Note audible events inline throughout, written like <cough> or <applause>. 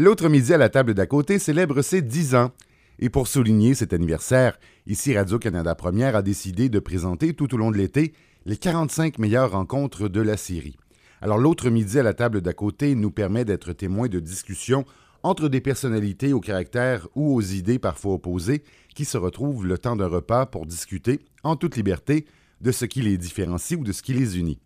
L'autre midi à la table d'à côté célèbre ses 10 ans. Et pour souligner cet anniversaire, ici Radio-Canada Première a décidé de présenter tout au long de l'été les 45 meilleures rencontres de la série. Alors l'autre midi à la table d'à côté nous permet d'être témoins de discussions entre des personnalités au caractère ou aux idées parfois opposées qui se retrouvent le temps d'un repas pour discuter en toute liberté de ce qui les différencie ou de ce qui les unit.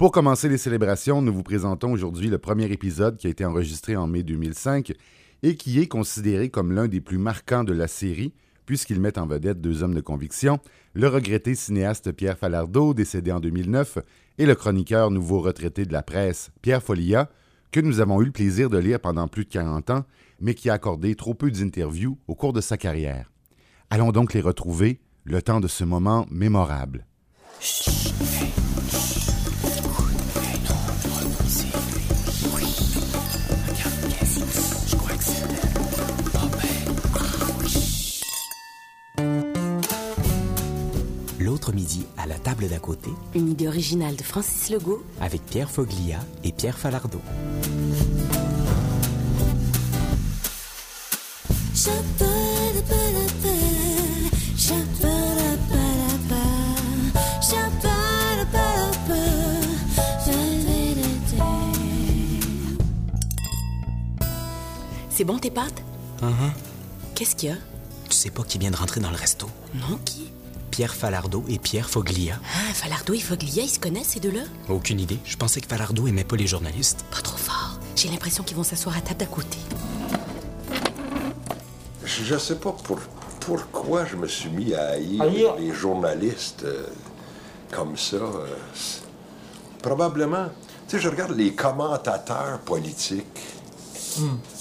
Pour commencer les célébrations, nous vous présentons aujourd'hui le premier épisode qui a été enregistré en mai 2005 et qui est considéré comme l'un des plus marquants de la série, puisqu'il met en vedette deux hommes de conviction, le regretté cinéaste Pierre Falardeau, décédé en 2009, et le chroniqueur nouveau retraité de la presse, Pierre Folia, que nous avons eu le plaisir de lire pendant plus de 40 ans, mais qui a accordé trop peu d'interviews au cours de sa carrière. Allons donc les retrouver, le temps de ce moment mémorable. Midi, à la table d'à côté, Une idée originale de Francis Legault. avec Pierre Foglia et Pierre Falardeau. C'est bon tes pâtes? Uh-huh. Qu'est-ce qu'il y a? Tu sais pas qui vient de rentrer dans le resto? Non, qui? Pierre Falardeau et Pierre Foglia. Ah, Falardeau et Foglia, ils se connaissent ces deux-là? Aucune idée. Je pensais que Falardeau aimait pas les journalistes. Pas trop fort. J'ai l'impression qu'ils vont s'asseoir à table d'à côté. Je je sais pas pour- pourquoi je me suis mis à haïr les journalistes euh, comme ça. euh, c'est- probablement. Tu sais, je regarde les commentateurs politiques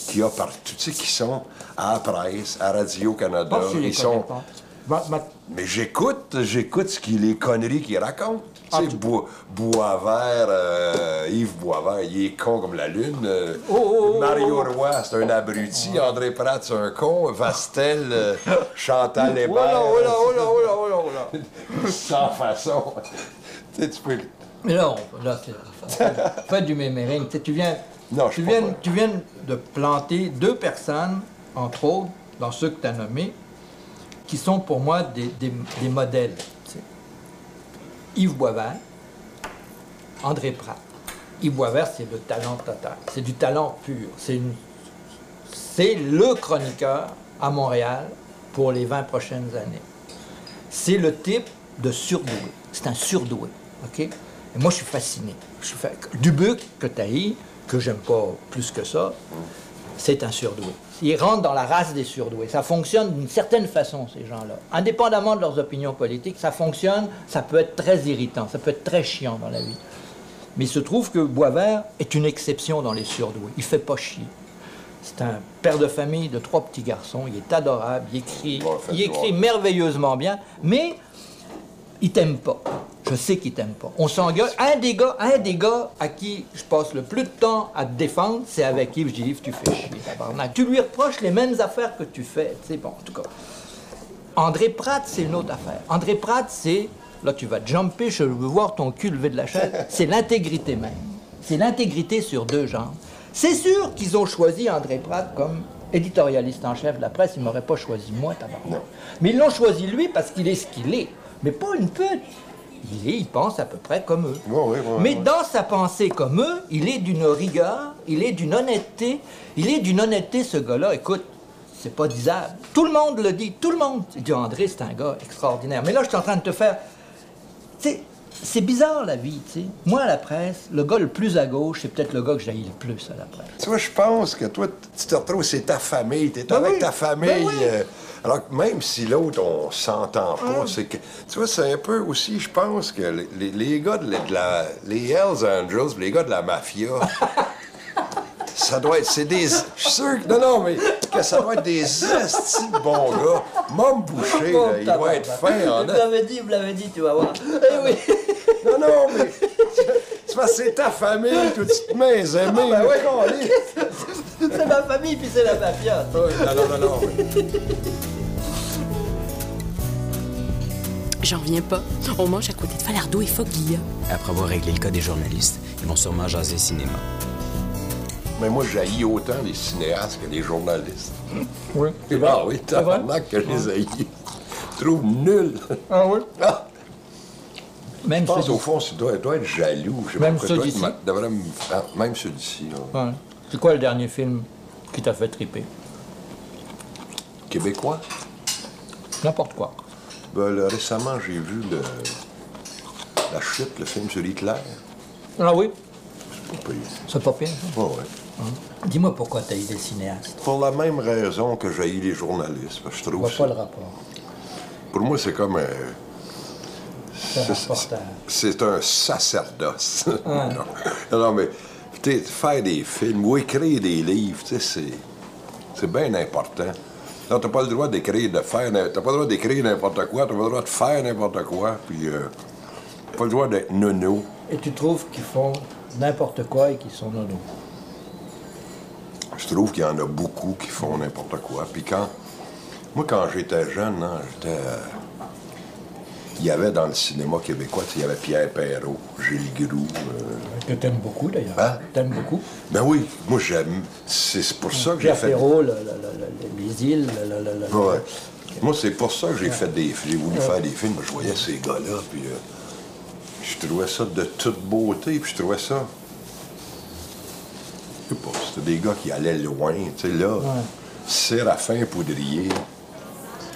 qu'il y a partout, tu sais, qui sont à la presse, à Radio-Canada. Pas les Ils sont. pas. Ma- ma- Mais j'écoute, j'écoute ce qui, les conneries qu'ils racontent. Ah, tu sais, tu- Bo- Boisvert, euh, Yves Boisvert, il est con comme la lune. Euh, Oh, oh, oh, Mario. Roy, c'est un abruti. André Pratt, c'est un con. Vastel, euh, <laughs> Chantal Hébert. Oh là, oh là, oh là, oh là, oh là. Sans façon. <laughs> tu sais, tu peux... Mais non, là, c'est <laughs> fais du mémérine. Tu sais, tu viens, Non, je tu, viens, pas tu viens de planter deux personnes, entre autres, dans ceux que tu as nommés, qui sont pour moi des, modèles. Yves Boisvert, André Pratt. Yves Boisvert, c'est le talent total. C'est du talent pur. C'est le chroniqueur à Montréal pour les 20 prochaines années. C'est le type de surdoué. C'est un surdoué. Et moi, je suis fasciné. Je suis fa- Dubuc, que que j'aime pas plus que ça, c'est un surdoué. Ils rentrent dans la race des surdoués. Ça fonctionne d'une certaine façon, ces gens-là. Indépendamment de leurs opinions politiques, ça fonctionne, ça peut être très irritant, ça peut être très chiant dans la vie. Mais il se trouve que Boisvert est une exception dans les surdoués. Il fait pas chier. C'est un père de famille de trois petits garçons. Il est adorable. Il écrit, Bon, il écrit merveilleusement bien. Mais il t'aime pas. Je sais qu'il t'aime pas. On s'engueule. Un des gars, un des gars à qui je passe le plus de temps à te défendre, c'est avec Yves. Je dis Yves, tu fais chier, tabarnak. Tu lui reproches les mêmes affaires que tu fais. Sais, bon, en tout cas. André Pratt, c'est une autre affaire. André Pratt, c'est. Là, tu vas jumper, je veux voir ton cul levé de la chaise. C'est l'intégrité même. C'est l'intégrité sur deux jambes. C'est sûr qu'ils ont choisi André Pratt comme éditorialiste en chef de la presse. Ils m'auraient pas choisi moi, tabarnak. Mais ils l'ont choisi lui parce qu'il est ce qu'il est. Mais pas une pute. Il est, il pense à peu près comme eux. Ouais, ouais, ouais, Mais dans sa pensée comme eux, il est d'une rigueur, il est d'une honnêteté. Il est d'une honnêteté, ce gars-là. Écoute, c'est pas disable. Tout le monde le dit. Tout le monde dit André, c'est un gars extraordinaire. Mais là, je suis en train de te faire. Tu sais, c'est bizarre la vie, tu sais. Moi, à la presse, le gars le plus à gauche, c'est peut-être le gars que j'haïs le plus à la presse. Tu vois, je pense que toi, tu te retrouves, c'est ta famille, t'es Ben avec oui, ta famille. ben oui. euh, alors que même si l'autre, on s'entend pas, c'est que. Tu vois, c'est un peu aussi, je pense que les, gars de la, de la- Les Hells Angels, les gars de la mafia. <laughs> Ça doit être. C'est des. Je suis sûr que. Non, non, mais que ça doit être des estis de bons gars. Mom Boucher, là, il doit être fin en Vous l'avez dit, vous l'avez dit, tu vas voir. Eh oui. <laughs> Non, non, mais. C'est que ta famille, toi, tu te mets aimé. ben ouais. <laughs> C'est ma famille, puis c'est la mafia. Non, non, non, non. J'en reviens pas. On mange à côté de Falardeau et Foglia. Après avoir réglé le cas des journalistes, ils vont sûrement jaser cinéma. Mais moi, j'haïs autant les cinéastes que les journalistes. <laughs> Oui. Ah oui, tabarnak que je les haïs. Je trouve nul. Ah oui? <laughs> Ah, Même je pense ceux au fond, tu dois, dois être jaloux. Je sais Même pas, ceux d'ici? ah, même ceux d'ici. Ouais. C'est quoi le dernier film qui t'a fait triper? Québécois? N'importe quoi. Ben, là, récemment, j'ai vu le... La chute, le film sur Hitler. Ah oui? C'est pas pire. C'est pas pire. ça. Ouais, ouais. Dis-moi pourquoi t'as eu des cinéastes. Pour la même raison que j'ai les journalistes. parce que je trouve vois ça- pas le rapport. Pour moi, c'est comme un... C'est un c'est- un sacerdoce. <laughs> non. non, mais tu faire des films ou écrire des livres, tu c'est bien important. Non, t'as pas le droit d'écrire, de faire, t'as pas le droit d'écrire n'importe quoi, t'as pas le droit de faire n'importe quoi, puis euh, pas le droit d'être nono. Et tu trouves qu'ils font n'importe quoi et qu'ils sont nono? Je trouve qu'il y en a beaucoup qui font n'importe quoi. Puis quand. Moi, quand j'étais jeune, hein, j'étais. euh, Il y avait dans le cinéma québécois, il y avait Pierre Perrault, Gilles Groux. euh, Que t'aimes beaucoup d'ailleurs. Hein? T'aimes beaucoup? Ben oui, moi j'aime. C'est pour ça que j'ai Pierre fait. Perrault, le- le- le- le- les îles. Moi, c'est pour ça que j'ai fait des. J'ai voulu faire des films. Je voyais ces gars-là, puis euh, je trouvais ça de toute beauté, puis je trouvais ça. Je sais pas, c'était des gars qui allaient loin, tu sais, là. Séraphin Poudrier.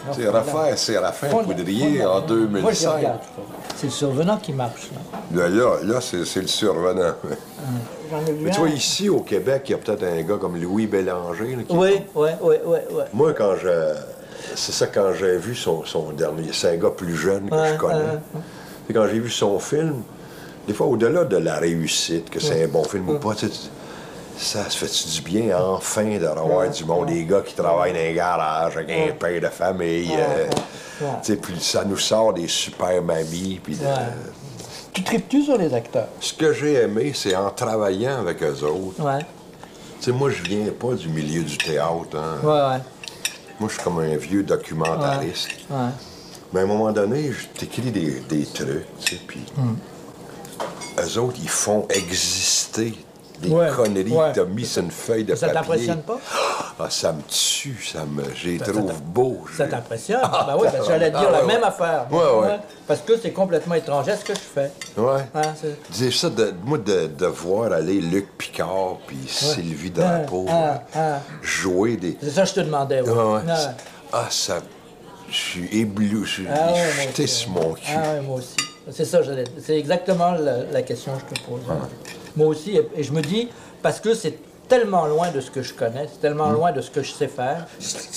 Refaire Séraphin Fond- Poudrier en Moi, je 2005. regarde. C'est le survenant qui marche. Là. Là, là, là, c'est c'est le survenant. Mais tu vois, ici, au Québec, il y a peut-être un gars comme Louis Bélanger. là, qui- Oui, oui, oui, oui, oui. Moi, quand je. C'est ça, quand j'ai vu son, son dernier. C'est un gars plus jeune que Ouais, je connais. C'est quand j'ai vu son film, des fois, au-delà de la réussite, que c'est un bon film ou pas, tu sais, ça se fait du bien, enfin, de revoir du monde, des gars qui travaillent dans un garage avec un père de famille. euh, ouais. tu sais, Puis ça nous sort des super mamies. Puis de- Ouais. Tu tripes-tu sur les acteurs? Ce que j'ai aimé, c'est en travaillant avec eux autres. Ouais, Tu sais, moi, je viens pas du milieu du théâtre. hein. ouais, ouais. Moi, je suis comme un vieux documentariste. ouais. Mais à un moment donné, je t'écris des, des trucs, tu sais, puis eux autres, ils font exister des Ouais, conneries ouais. que t'as mis sur une feuille de Ça papier. t'impressionne pas? Ah, ça me tue, ça me... Je les Ça- ça trouve beaux. Ça t'impressionne? ben oui, parce que j'allais te dire Ah, la ouais, même affaire. Ouais, ouais. Parce que c'est complètement étranger à ce que je fais. Ouais. Hein, c'est- Dis ça, de, moi, de, de voir aller Luc Picard puis Sylvie Drapeau ah, ah. jouer des... C'est ça que je te demandais. ouais. Ah. Ah, ça... Je suis ébloui, je suis Ah jeté sur mon cul. Ah moi aussi. C'est ça, c'est exactement la, la question que je te pose. Moi aussi, et, et je me dis, parce que c'est tellement loin de ce que je connais, c'est tellement Mm. loin de ce que je sais faire,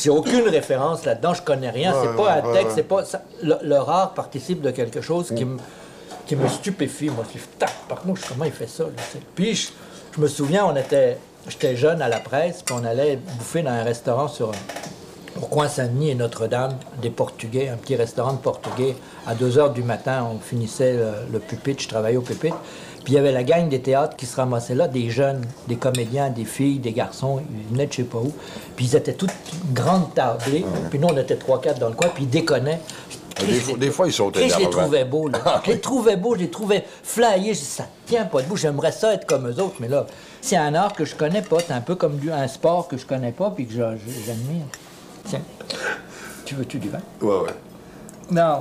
j'ai aucune référence là-dedans, je connais rien, c'est pas un texte, c'est pas... ça- le, le rare participe de quelque chose qui me qui me stupéfie, moi. Je dis, tac, par contre, comment il fait ça, là. Puis, je, je me souviens, on était... J'étais jeune à la presse, puis on allait bouffer dans un restaurant sur au coin Saint-Denis et Notre-Dame, des Portugais, un petit restaurant de Portugais. À 2 heures du matin, on finissait le, le pupitre, je travaillais au pupitre. Puis il y avait la gang des théâtres qui se ramassaient là, des jeunes, des comédiens, des filles, des garçons, ils venaient de je sais pas où. Puis ils étaient toutes grandes tablées. Puis nous, on était trois, quatre dans le coin, puis ils déconnaient. Des fois- des fois, ils sont Et <laughs> je les trouvais beaux, là. Je les trouvais beaux, je les trouvais flyés. Je dis, ça tient pas debout, j'aimerais ça être comme eux autres. Mais là, c'est un art que je connais pas. C'est un peu comme du- un sport que je connais pas, puis que j'admire. Tiens. Tu veux-tu du vin? Ouais, ouais. Non.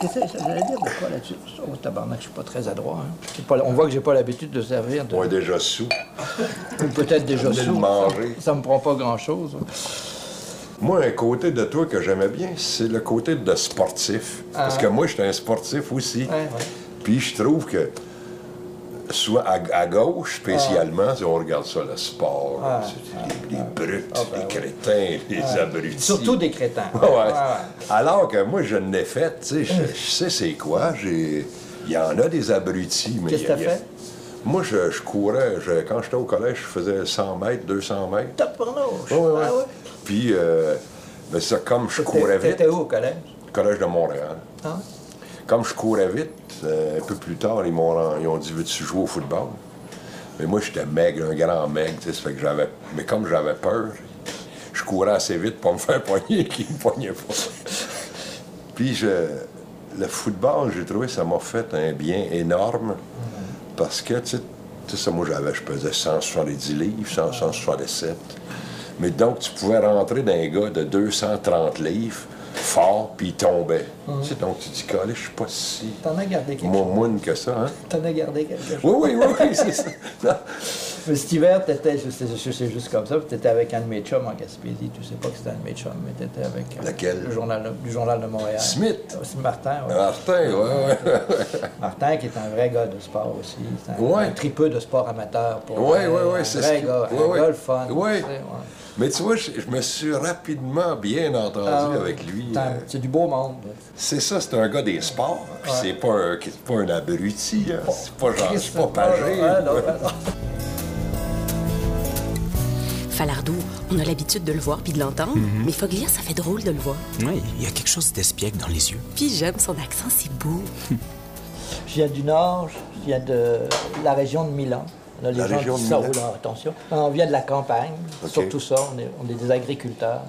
Qu'est-ce que j'allais dire de quoi là-dessus? Oh, tabarnak, je suis pas très adroit. hein. Pas- on voit que j'ai pas l'habitude de servir. De, On est déjà sous. ou peut-être déjà sous. manger. Ça, ça me prend pas grand-chose. Moi, un côté de toi que j'aimais bien, c'est le côté de sportif. Parce que moi, j'étais un sportif aussi. Ah. Ouais, ouais. Puis je trouve que, soit à, à gauche spécialement, si on regarde ça, le sport, Ah. c'est les, les brutes, ben les oui. crétins, les abrutis. Surtout des crétins. Ouais. Alors que moi, je l'ai fait, tu sais, je, je sais c'est quoi. Il y en a des abrutis, mais... Qu'est-ce que t'as fait? Moi, je, je courais, je- quand j'étais au collège, je faisais 100 mètres, 200 mètres. Ouais, ouais, ouais. Ah ouais? Puis, euh, ben ça, comme je courais vite, T'étais où au collège? collège de Montréal. Ah? Comme je courais vite, euh, un peu plus tard, ils m'ont ils ont dit Veux-tu jouer au football? Mais moi, j'étais maigre, un grand maigre, ça fait que j'avais. Mais comme j'avais peur, je courais assez vite pour me faire <laughs> poigner, qui me poignait pas. Puis, je, le football, j'ai trouvé, ça m'a fait un bien énorme. Parce que, tu sais, ça, moi, j'avais, je pesais 170 livres, 100, 167. Mais donc, tu pouvais rentrer dans un gars de 230 livres, fort, puis il tombait. Tu sais, donc, tu dis, Calais, je suis pas si T'en as gardé quelque moins chose. moine que ça, hein? T'en as gardé quelque chose. Oui, oui, oui, oui, c'est ça. <laughs> Non. Mais cet hiver, t'étais, sais juste comme ça, puis t'étais avec un de mes chums en Gaspésie. Tu sais pas que c'était un de mes chums, mais t'étais avec. euh, Lequel? Le journal, du Journal de Montréal. Smith? C'est Martin, ouais. Martin, ouais, ouais. <laughs> Martin, qui est un vrai gars de sport aussi. C'est un, Ouais. un tripeux de sport amateur. Pour Oui, vrai, oui, oui, un c'est vrai ce gars, oui, un oui. gars le fun. Oui. tu sais, ouais. Mais tu vois, je, je me suis rapidement bien entendu Ah, avec lui. C'est euh, du beau monde. C'est ça, c'est un gars des sports. Puis c'est pas un, c'est pas un abruti, hein. C'est pas genre, c'est pas pagé. ouais, non, ouais, non. <laughs> Falardeau, on a l'habitude de le voir puis de l'entendre, Mhm. mais Foglia, ça fait drôle de le voir. Oui, il y a quelque chose d'espiègle dans les yeux. Puis j'aime son accent, c'est beau. <laughs> Je viens du Nord, je viens de la région de Milan. Là, les La gens région disent ça, oh là, attention. Non, on vient de la campagne, surtout ça, on est, on est des agriculteurs.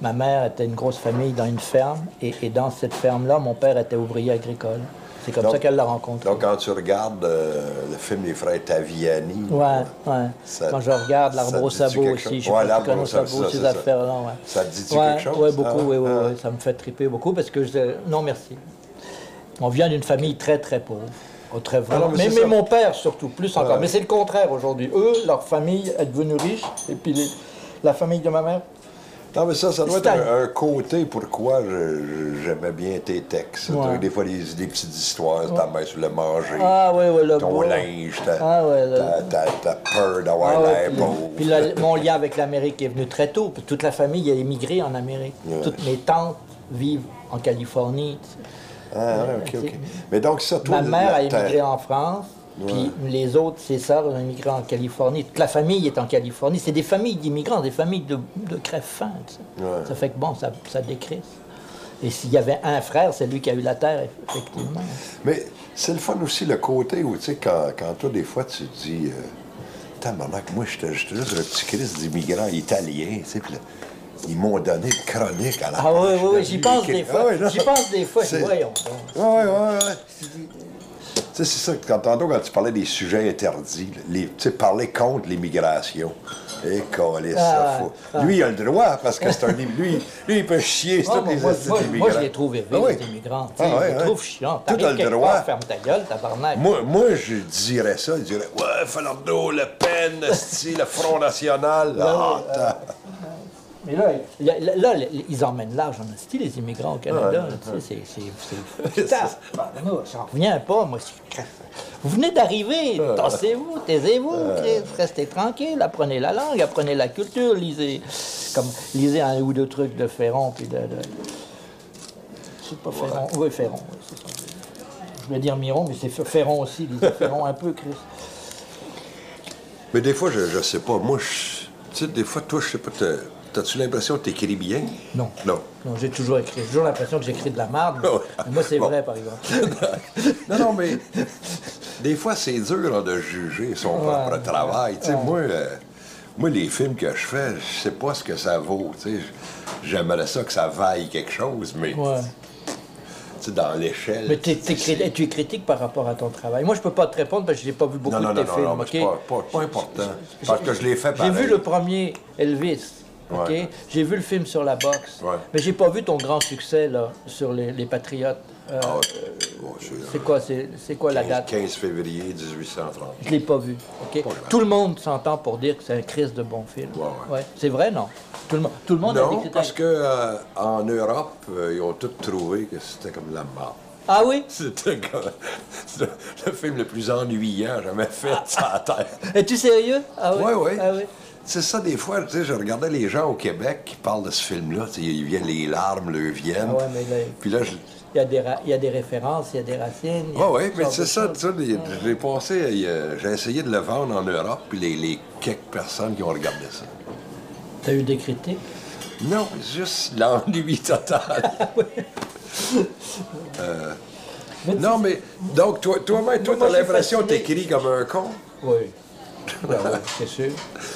Ma mère était une grosse famille dans une ferme, et, et dans cette ferme-là, mon père était ouvrier agricole. C'est comme Donc- ça qu'elle l'a rencontré. Donc, quand tu regardes euh, le film Les Frères Taviani, Ouais, ouais. Ça- Quand je regarde l'arbre au dit sabot aussi, je sais Ouais, pas si l'arbre tu au sabot, ces affaires-là, ouais. Ça te dit-tu ouais, quelque chose? Ouais, beaucoup, Ah, oui, oui, ah. oui, ça me fait triper beaucoup parce que je... Non, merci. On vient d'une famille très, très pauvre. Oh, très mais mon père surtout, plus encore. Ouais. Mais c'est le contraire aujourd'hui. Eux, leur famille est devenue riche, et puis les- la famille de ma mère, Non, mais ça, ça doit être un, un côté pourquoi j'aimais bien tes textes. Ouais. Des fois, des, des petites histoires, ta mère sur le manger, Ah, ouais, ouais, le ton linge, ta, Ah, ouais, le- ta, ta- ta peur d'avoir Ah l'air puis- pauvre. Puis là, mon lien avec l'Amérique est venu très tôt. puis toute la famille a émigré en Amérique. Toutes mes tantes vivent en Californie. Ah, ok, ok. Mais donc, ça, toi, Ma mère a émigré en France, puis les autres, ses sœurs, ont émigré en Californie. Toute la famille est en Californie. C'est des familles d'immigrants, des familles de, de crève-faim. tu sais. Ouais. Ça fait que bon, ça, ça décrisse. Et s'il y avait un frère, c'est lui qui a eu la terre, effectivement. Mais c'est le fun aussi, le côté où, tu sais, quand, quand toi, des fois, tu te dis, euh, tabarnak, moi, j'étais j'étais juste un petit Christ d'immigrant italien, tu sais, puis là, ils m'ont donné une chronique à la Ah oui, oui, oui, de j'y pense des fois. Ah. J'y pense des fois. Voyons. Oui, oui, oui. Tu sais, c'est ça, que quand, tantôt, quand tu parlais des sujets interdits, les, tu sais, parler contre l'immigration. Et coller ça, Ah, faut. ah. Lui, il a le droit, parce que c'est un. Lui, lui, il peut chier sur Ah, moi, les moi, hosties moi, je les trouve élevés, Ah oui. les immigrants. Ah je les trouve chiants. Tout a le droit. part, ferme ta gueule, tabarnak. Moi, moi, je dirais ça. Je dirais, ouais, Falardeau, Le Pen, le Front National. Ah, ta- Mais là, il là, là, ils emmènent l'âge en esti, les immigrants au Canada. là, tu sais, c'est- <laughs> bah, j'en reviens pas, moi. Vous venez d'arriver, tassez-vous, taisez-vous, Chris, restez tranquille, apprenez la langue, apprenez la culture, lisez, comme, lisez un ou deux trucs de Ferron, puis de... de- C'est pas Ferron, oui, Ferron, oui, c'est ça. Je voulais dire Miron, mais c'est Ferron aussi, lisez Ferron un peu, Chris. Mais des fois, je, je sais pas. Moi, je- tu sais, des fois, toi, je sais pas, t'as-tu l'impression que t'écris bien? Non. Non. Non, j'ai toujours écrit, j'ai toujours l'impression que j'écris de la merde, mais, <laughs> Ouais. mais moi c'est Bon. vrai, par exemple. <laughs> Non, non, mais des fois, c'est dur hein, de juger son Ouais. propre travail. Tu sais, moi, euh, moi, les films que je fais, je sais pas ce que ça vaut. J'aimerais ça que ça vaille quelque chose, mais Ouais. tu sais, dans l'échelle. Mais tu es critique par rapport à ton travail. Moi, je peux pas te répondre parce que j'ai pas vu beaucoup Non, non, de non, tes non, films. non, ok? pas, pas, pas important. Parce que je l'ai fait J'ai pareil. vu le premier Elvis. Ok? Ouais. J'ai vu le film sur la boxe. Ouais. Mais j'ai pas vu ton grand succès là, sur les, les Patriotes. Euh, Ah. Bon, c'est, quoi, c'est, quoi la 15, date? 15 février 1830. Je l'ai pas vu. ok? Tout le monde s'entend pour dire que c'est un crise de bon film. Ouais, ouais. C'est vrai, non? Tout le, monde- tout le monde a dit que Non, c'était parce que euh, en Europe, euh, ils ont tous trouvé que c'était comme la mort. Ah oui? <laughs> C'était le, le film le plus ennuyant jamais fait <laughs> sur la Terre. Es-tu sérieux? Ah oui? Oui, oui. Ah oui. C'est ça, des fois, tu sais, je regardais les gens au Québec qui parlent de ce film-là, tu sais, ils viennent, les larmes leur viennent. Ah ouais, mais là, Puis là, je... il, y a des ra- il y a des références, il y a des racines. Oui, oui, toutes mais c'est ça, tu sais, les- l'ai passé, euh, j'ai essayé de le vendre en Europe, puis les, les quelques personnes qui ont regardé ça. T'as eu des critiques? Non, juste l'ennui total. <laughs> Euh, non, mais, donc, toi, toi-même, toi, Moi, t'as je suis l'impression que t'écris comme un con? Oui. Ben oui, c'est sûr.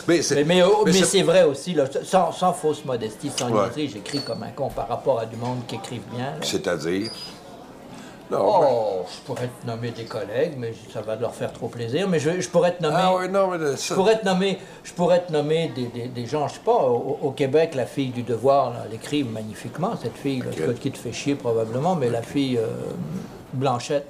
Mais c'est Mais, mais, oh, mais vrai aussi, là, sans, sans fausse modestie, sans Ouais. niaiserie, j'écris comme un con par rapport à du monde qui écrivent bien. là. C'est-à-dire? Non, Oh, je pourrais te nommer des collègues, mais ça va leur faire trop plaisir. Mais je, je pourrais te nommer. Ah oui, non, mais de- ça... Je pourrais te nommer, je pourrais te nommer des, des- des gens, je sais pas, au, au Québec, la fille du devoir, là, elle écrit magnifiquement, cette fille, là, Ok. qui te fait chier probablement, mais la fille euh, Blanchette.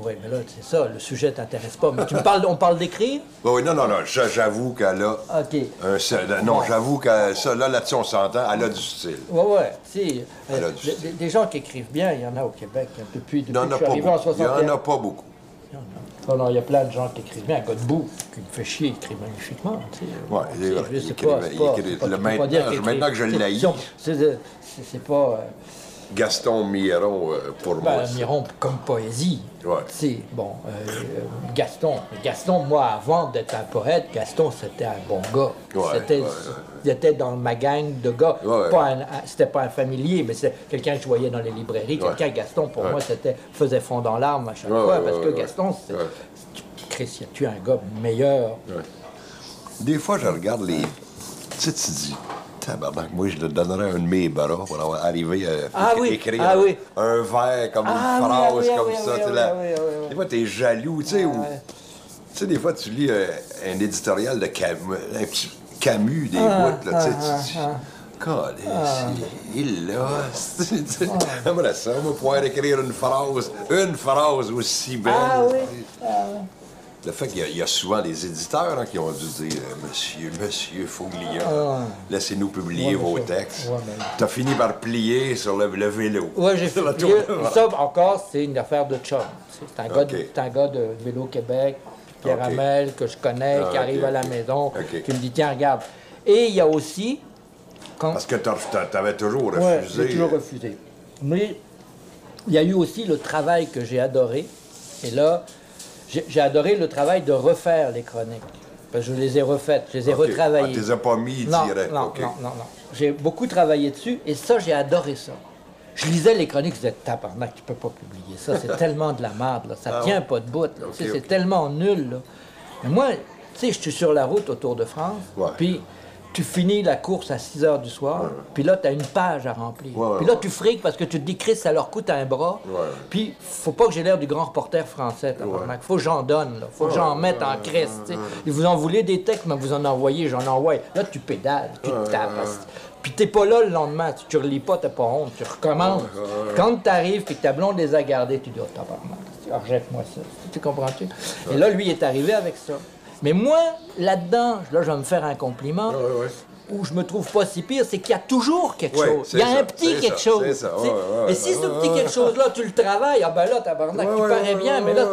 Oui, mais là, c'est ça, le sujet t'intéresse pas. Mais tu me parles, on parle d'écrire? Oui, oui, non, non, non, j'avoue qu'elle a... OK. un seul- non, j'avoue que ça, là, là-dessus, on s'entend, elle a du style. Ouais, tu sais, euh, Elle a du des, style. des gens qui écrivent bien, il y en a au Québec, hein, depuis, depuis Il n'y en que a je suis pas arrivé en beaucoup. Il n'y 61. en a pas beaucoup. Il y en a. Non, non, il y a plein de gens qui écrivent bien. Godbout, qui me fait chier, écrit magnifiquement. Ouais, il écrit- maintenant- que je. C'est c'est- c'est pas... Gaston Miron, euh, pour ben, moi. Miron comme poésie. Ouais. Tu sais, bon, euh, Gaston. Gaston, moi, avant d'être un poète, Gaston, c'était un bon gars. Ouais, c'était, ouais. Il était dans ma gang de gars. C'était pas un familier, mais c'est quelqu'un que je voyais dans les librairies. Quelqu'un, Gaston, pour moi, c'était faisait fond dans l'arme à chaque fois. parce que Gaston, c'est. Chris, y a-tu un gars meilleur? Des fois, je regarde les. Tu sais, tu dis, tabarnak, moi, je le donnerais un de mes bras pour avoir arrivé à Ah oui, écrire ah oui. un vers comme Ah une phrase oui, comme ça. là. Des fois, t'es jaloux, tu sais, ou. Tu sais, des fois, tu lis euh, un éditorial de Camus, un petit Camus, des Ah, bouts, là, tu sais, il l'a. <laughs> J'aimerais ça, moi, pouvoir écrire une phrase, une phrase aussi belle. Ah oui. Le fait qu'il y a- il y, a souvent des éditeurs hein, qui ont dû dire euh, Monsieur, Monsieur Foglia, laissez-nous publier Ouais, vos ça- textes. ouais, mais- T'as fini par plier sur le, le vélo. Ouais, j'ai <laughs> fait. Ça, encore, c'est une affaire de chum. C'est un, un gars de Vélo Québec, Pierre Ok. Hamel, que je connais, Ah, qui arrive ok, à la maison, qui me dit Tiens, regarde. Et il y a aussi. Quand... Parce que t'as- t'avais toujours Ouais, refusé. j'ai toujours refusé. Mais il y a eu aussi le travail que j'ai adoré. Et là, j'ai adoré le travail de refaire les chroniques. Parce que je les ai refaites, je les ai Ok. retravaillées. Ah, t'es as pas mis non, direct. Non, non, non, non. J'ai beaucoup travaillé dessus et ça, j'ai adoré ça. Je lisais les chroniques, je disais, tabarnak, tu peux pas publier ça, c'est <laughs> tellement de la merde, là. ça tient pas de bout, Tu c'est tellement nul. Là. Mais moi, tu sais, je suis sur la route au Tour de France, puis tu finis la course à 6 heures du soir, puis là, tu as une page à remplir. Ouais, ouais, puis là, tu friques parce que tu te dis, Chris, ça leur coûte un bras. Puis, faut pas que j'ai l'air du grand reporter français, tabarnak. Faut que j'en donne, là. Faut que j'en mette en sais. Et vous en voulez des textes, mais vous en envoyez, j'en envoie. Là, tu pédales, tu te tapes. Puis t'es pas là le lendemain, tu, tu relis pas, t'as pas honte, tu recommences. Quand t'arrives, puis que ta blonde les a gardés, tu dis, oh, tabarnak, ah, rejette-moi ça. Tu comprends-tu? Et là, lui, il est arrivé avec ça. Mais moi, là-dedans, là, je vais me faire un compliment. Ouais, ouais. Où je me trouve pas si pire, c'est qu'il y a toujours quelque Ouais, chose. Il y a ça, un petit quelque ça, chose. ça, Et si ce petit quelque chose-là, tu le travailles, ah ben là, tabarnak, tu parais bien, mais là,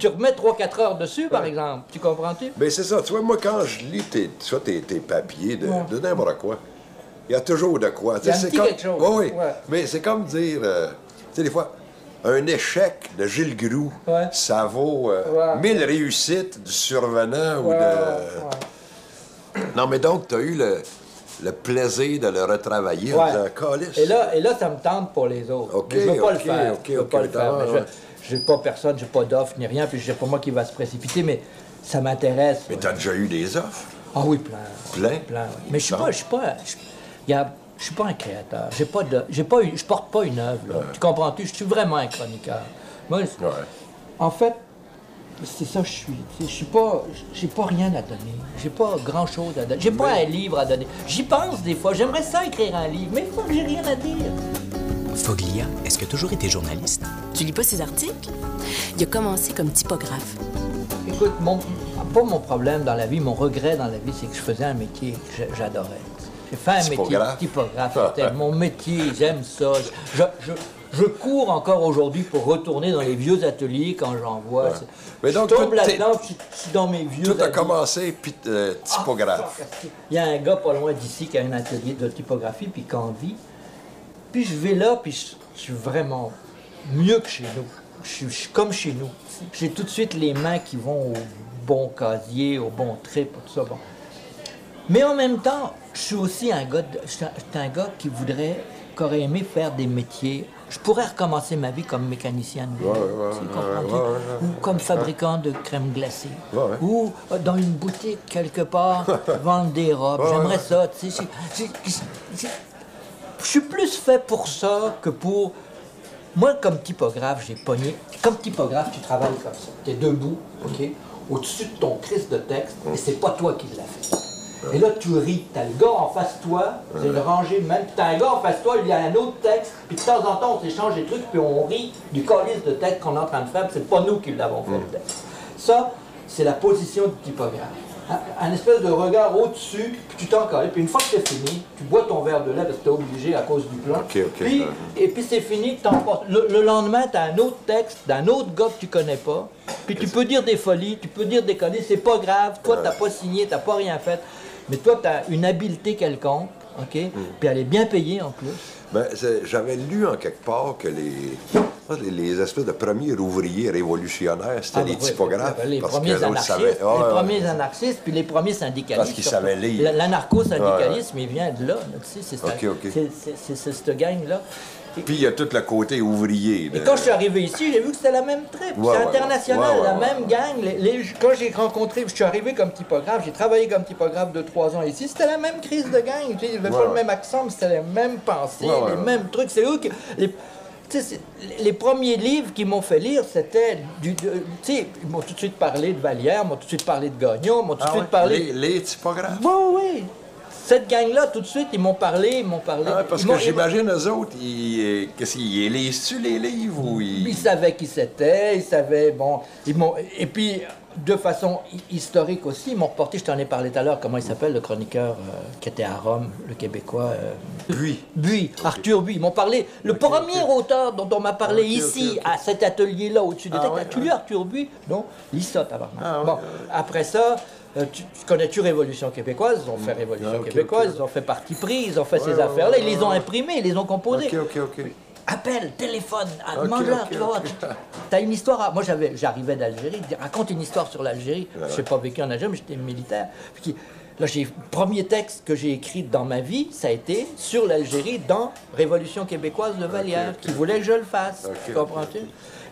tu remets 3-4 heures dessus, par exemple. Tu comprends-tu? Ben c'est ça, tu vois, moi quand je lis tes, tes, tes papiers de, de n'importe quoi, il y a toujours de quoi. Il y a un petit comme, quelque chose. Oui, oui. Mais c'est comme dire, euh, tu sais, des fois, un échec de Gilles Groux, Ouais. ça vaut euh, Ouais. mille réussites du survenant ou de. Non, mais donc, tu as eu le, le plaisir de le retravailler en disant. Et là, et là, ça me tente pour les autres. Ok, Mais je veux pas le faire. je veux pas le faire. je n'ai pas personne, j'ai pas d'offre ni rien, puis c'est pas moi qui va se précipiter, mais ça m'intéresse. Mais tu as déjà eu des offres? Ah oui, plein. Plein? Plein, oui. Mais je suis pas, je suis pas, je, y a- je suis pas un créateur. J'ai pas de, j'ai pas, je porte pas une œuvre. Tu comprends-tu? Je suis vraiment un chroniqueur. Moi, Ouais. en fait, c'est ça que je suis. Je suis pas, j'ai pas rien à donner. J'ai pas grand-chose à donner. J'ai pas un livre à donner. J'y pense des fois. J'aimerais ça écrire un livre, mais il faut que j'ai rien à dire. Foglia, est-ce que tu as toujours été journaliste? Tu lis pas ses articles? Il a commencé comme typographe. Écoute, mon, pas mon problème dans la vie, mon regret dans la vie, c'est que je faisais un métier que j'a- j'adorais. J'ai fait un métier typographe. C'était mon métier, j'aime ça. Je, je, je cours encore aujourd'hui pour retourner dans les vieux ateliers quand j'en vois. C'est- Mais donc, je tombe là-dedans, je, suis- je suis dans mes vieux Tout a commencé, puis euh, typographe. Il y a un gars pas loin d'ici qui a un atelier de typographie, puis qui en vit. Puis je vais là, puis je, suis vraiment mieux que chez nous. Je suis, je suis comme chez nous. J'ai tout de suite les mains qui vont au bon casier, au bon trip, tout ça. Bon. Mais en même temps, je suis aussi un gars, de- je suis un, je suis un gars qui voudrait, qui aurait aimé faire des métiers. Je pourrais recommencer ma vie comme mécanicien de vélo, Ouais, ouais, tu ouais, comprends-tu? ouais, ouais, ou comme fabricant de crème glacée, ou euh, dans une boutique quelque part, <laughs> vendre des robes. J'aimerais ça, tu sais. Je suis plus fait pour ça que pour Moi, comme typographe, j'ai pogné. Comme typographe, tu travailles comme ça. Tu es debout, OK, au-dessus de ton crise de texte, et c'est pas toi qui l'as fait. Et là, tu ris. T'as le gars en face de toi, c'est une rangée même. T'as un gars en face de toi, il y a un autre texte, puis de temps en temps, on s'échange des trucs, puis on rit du calice de texte qu'on est en train de faire, puis c'est pas nous qui l'avons fait, le texte. Ça, c'est la position du typographe. Un, un espèce de regard au-dessus, puis tu t'en colles. Puis une fois que c'est fini, tu bois ton verre de lait parce que t'es obligé à cause du ok. Puis, et puis c'est fini, t'en passes. Le, le lendemain, tu as un autre texte d'un autre gars que tu connais pas. Puis tu peux dire des folies, tu peux dire des conneries, c'est pas grave. Toi, t'as pas signé, t'as pas rien fait. Mais toi, tu as une habileté quelconque, OK? Hmm. Puis elle est bien payée en plus. Ben, j'avais lu en quelque part que les, les, les espèces de premiers ouvriers révolutionnaires, c'était Ah, les ben oui, typographes. ben, les parce premiers que anarchistes, Ah, les ouais, premiers anarchistes, puis les premiers syndicalistes. Parce qu'ils savaient lire. La- L'anarcho-syndicalisme, il vient de là. tu sais, c'est cette gang-là. Et- Puis il y a tout le côté ouvrier. Et là. quand je suis arrivé ici, j'ai vu que c'était la même trip. Ouais, c'est international, ouais, ouais, la même gang. Les- les- quand j'ai rencontré, je suis arrivé comme typographe, j'ai travaillé comme typographe de trois ans ici, c'était la même crise de gang. Tu sais, il n'y avait pas le même accent, mais c'était les mêmes pensées, les mêmes trucs. C'est eux qui. Les, les- premiers livres qui m'ont fait lire, c'était du. de- tu sais, ils m'ont tout de suite parlé de Vallière, m'ont tout de suite parlé de Gagnon, m'ont tout de Ah suite parlé. les, les typographes. Bon, oui. Cette gang-là, tout de suite, ils m'ont parlé, ils m'ont parlé. Ah parce que j'imagine eux autres, ils, euh, qu'est-ce qu'ils ils lisent-tu les livres ou ils. Ils savaient qui c'était, ils savaient, bon, ils m'ont, et puis de façon hi- historique aussi, ils m'ont reporté, je t'en ai parlé tout à l'heure, comment il s'appelle, le chroniqueur euh, qui était à Rome, le Québécois. euh, Buis. Buis, Arthur Buis. Ils m'ont parlé, le premier auteur dont on m'a parlé ici, à cet atelier-là, au-dessus des Ah têtes, ouais, as-tu lu Arthur Buis Non, lis ça, tabarnak. Ah ouais, bon, après ça, tu, tu connais-tu Révolution québécoise Ils ont fait Révolution Ah, québécoise, ils ont fait parti pris, ils ont fait ces ouais, affaires-là, ouais, ils les ont ouais. imprimés, ils les ont composés. Ok, ok, ok. Appelle, téléphone, demande-leur, tu tu- T'as une histoire. à- Moi, j'avais, j'arrivais d'Algérie. Raconte une histoire sur l'Algérie. Je n'ai pas vécu en Algérie, mais j'étais militaire. Puis, là, j'ai le premier texte que j'ai écrit dans ma vie, ça a été sur l'Algérie dans Révolution québécoise de Vallière, qui voulait que je le fasse. Ok, Comprends-tu?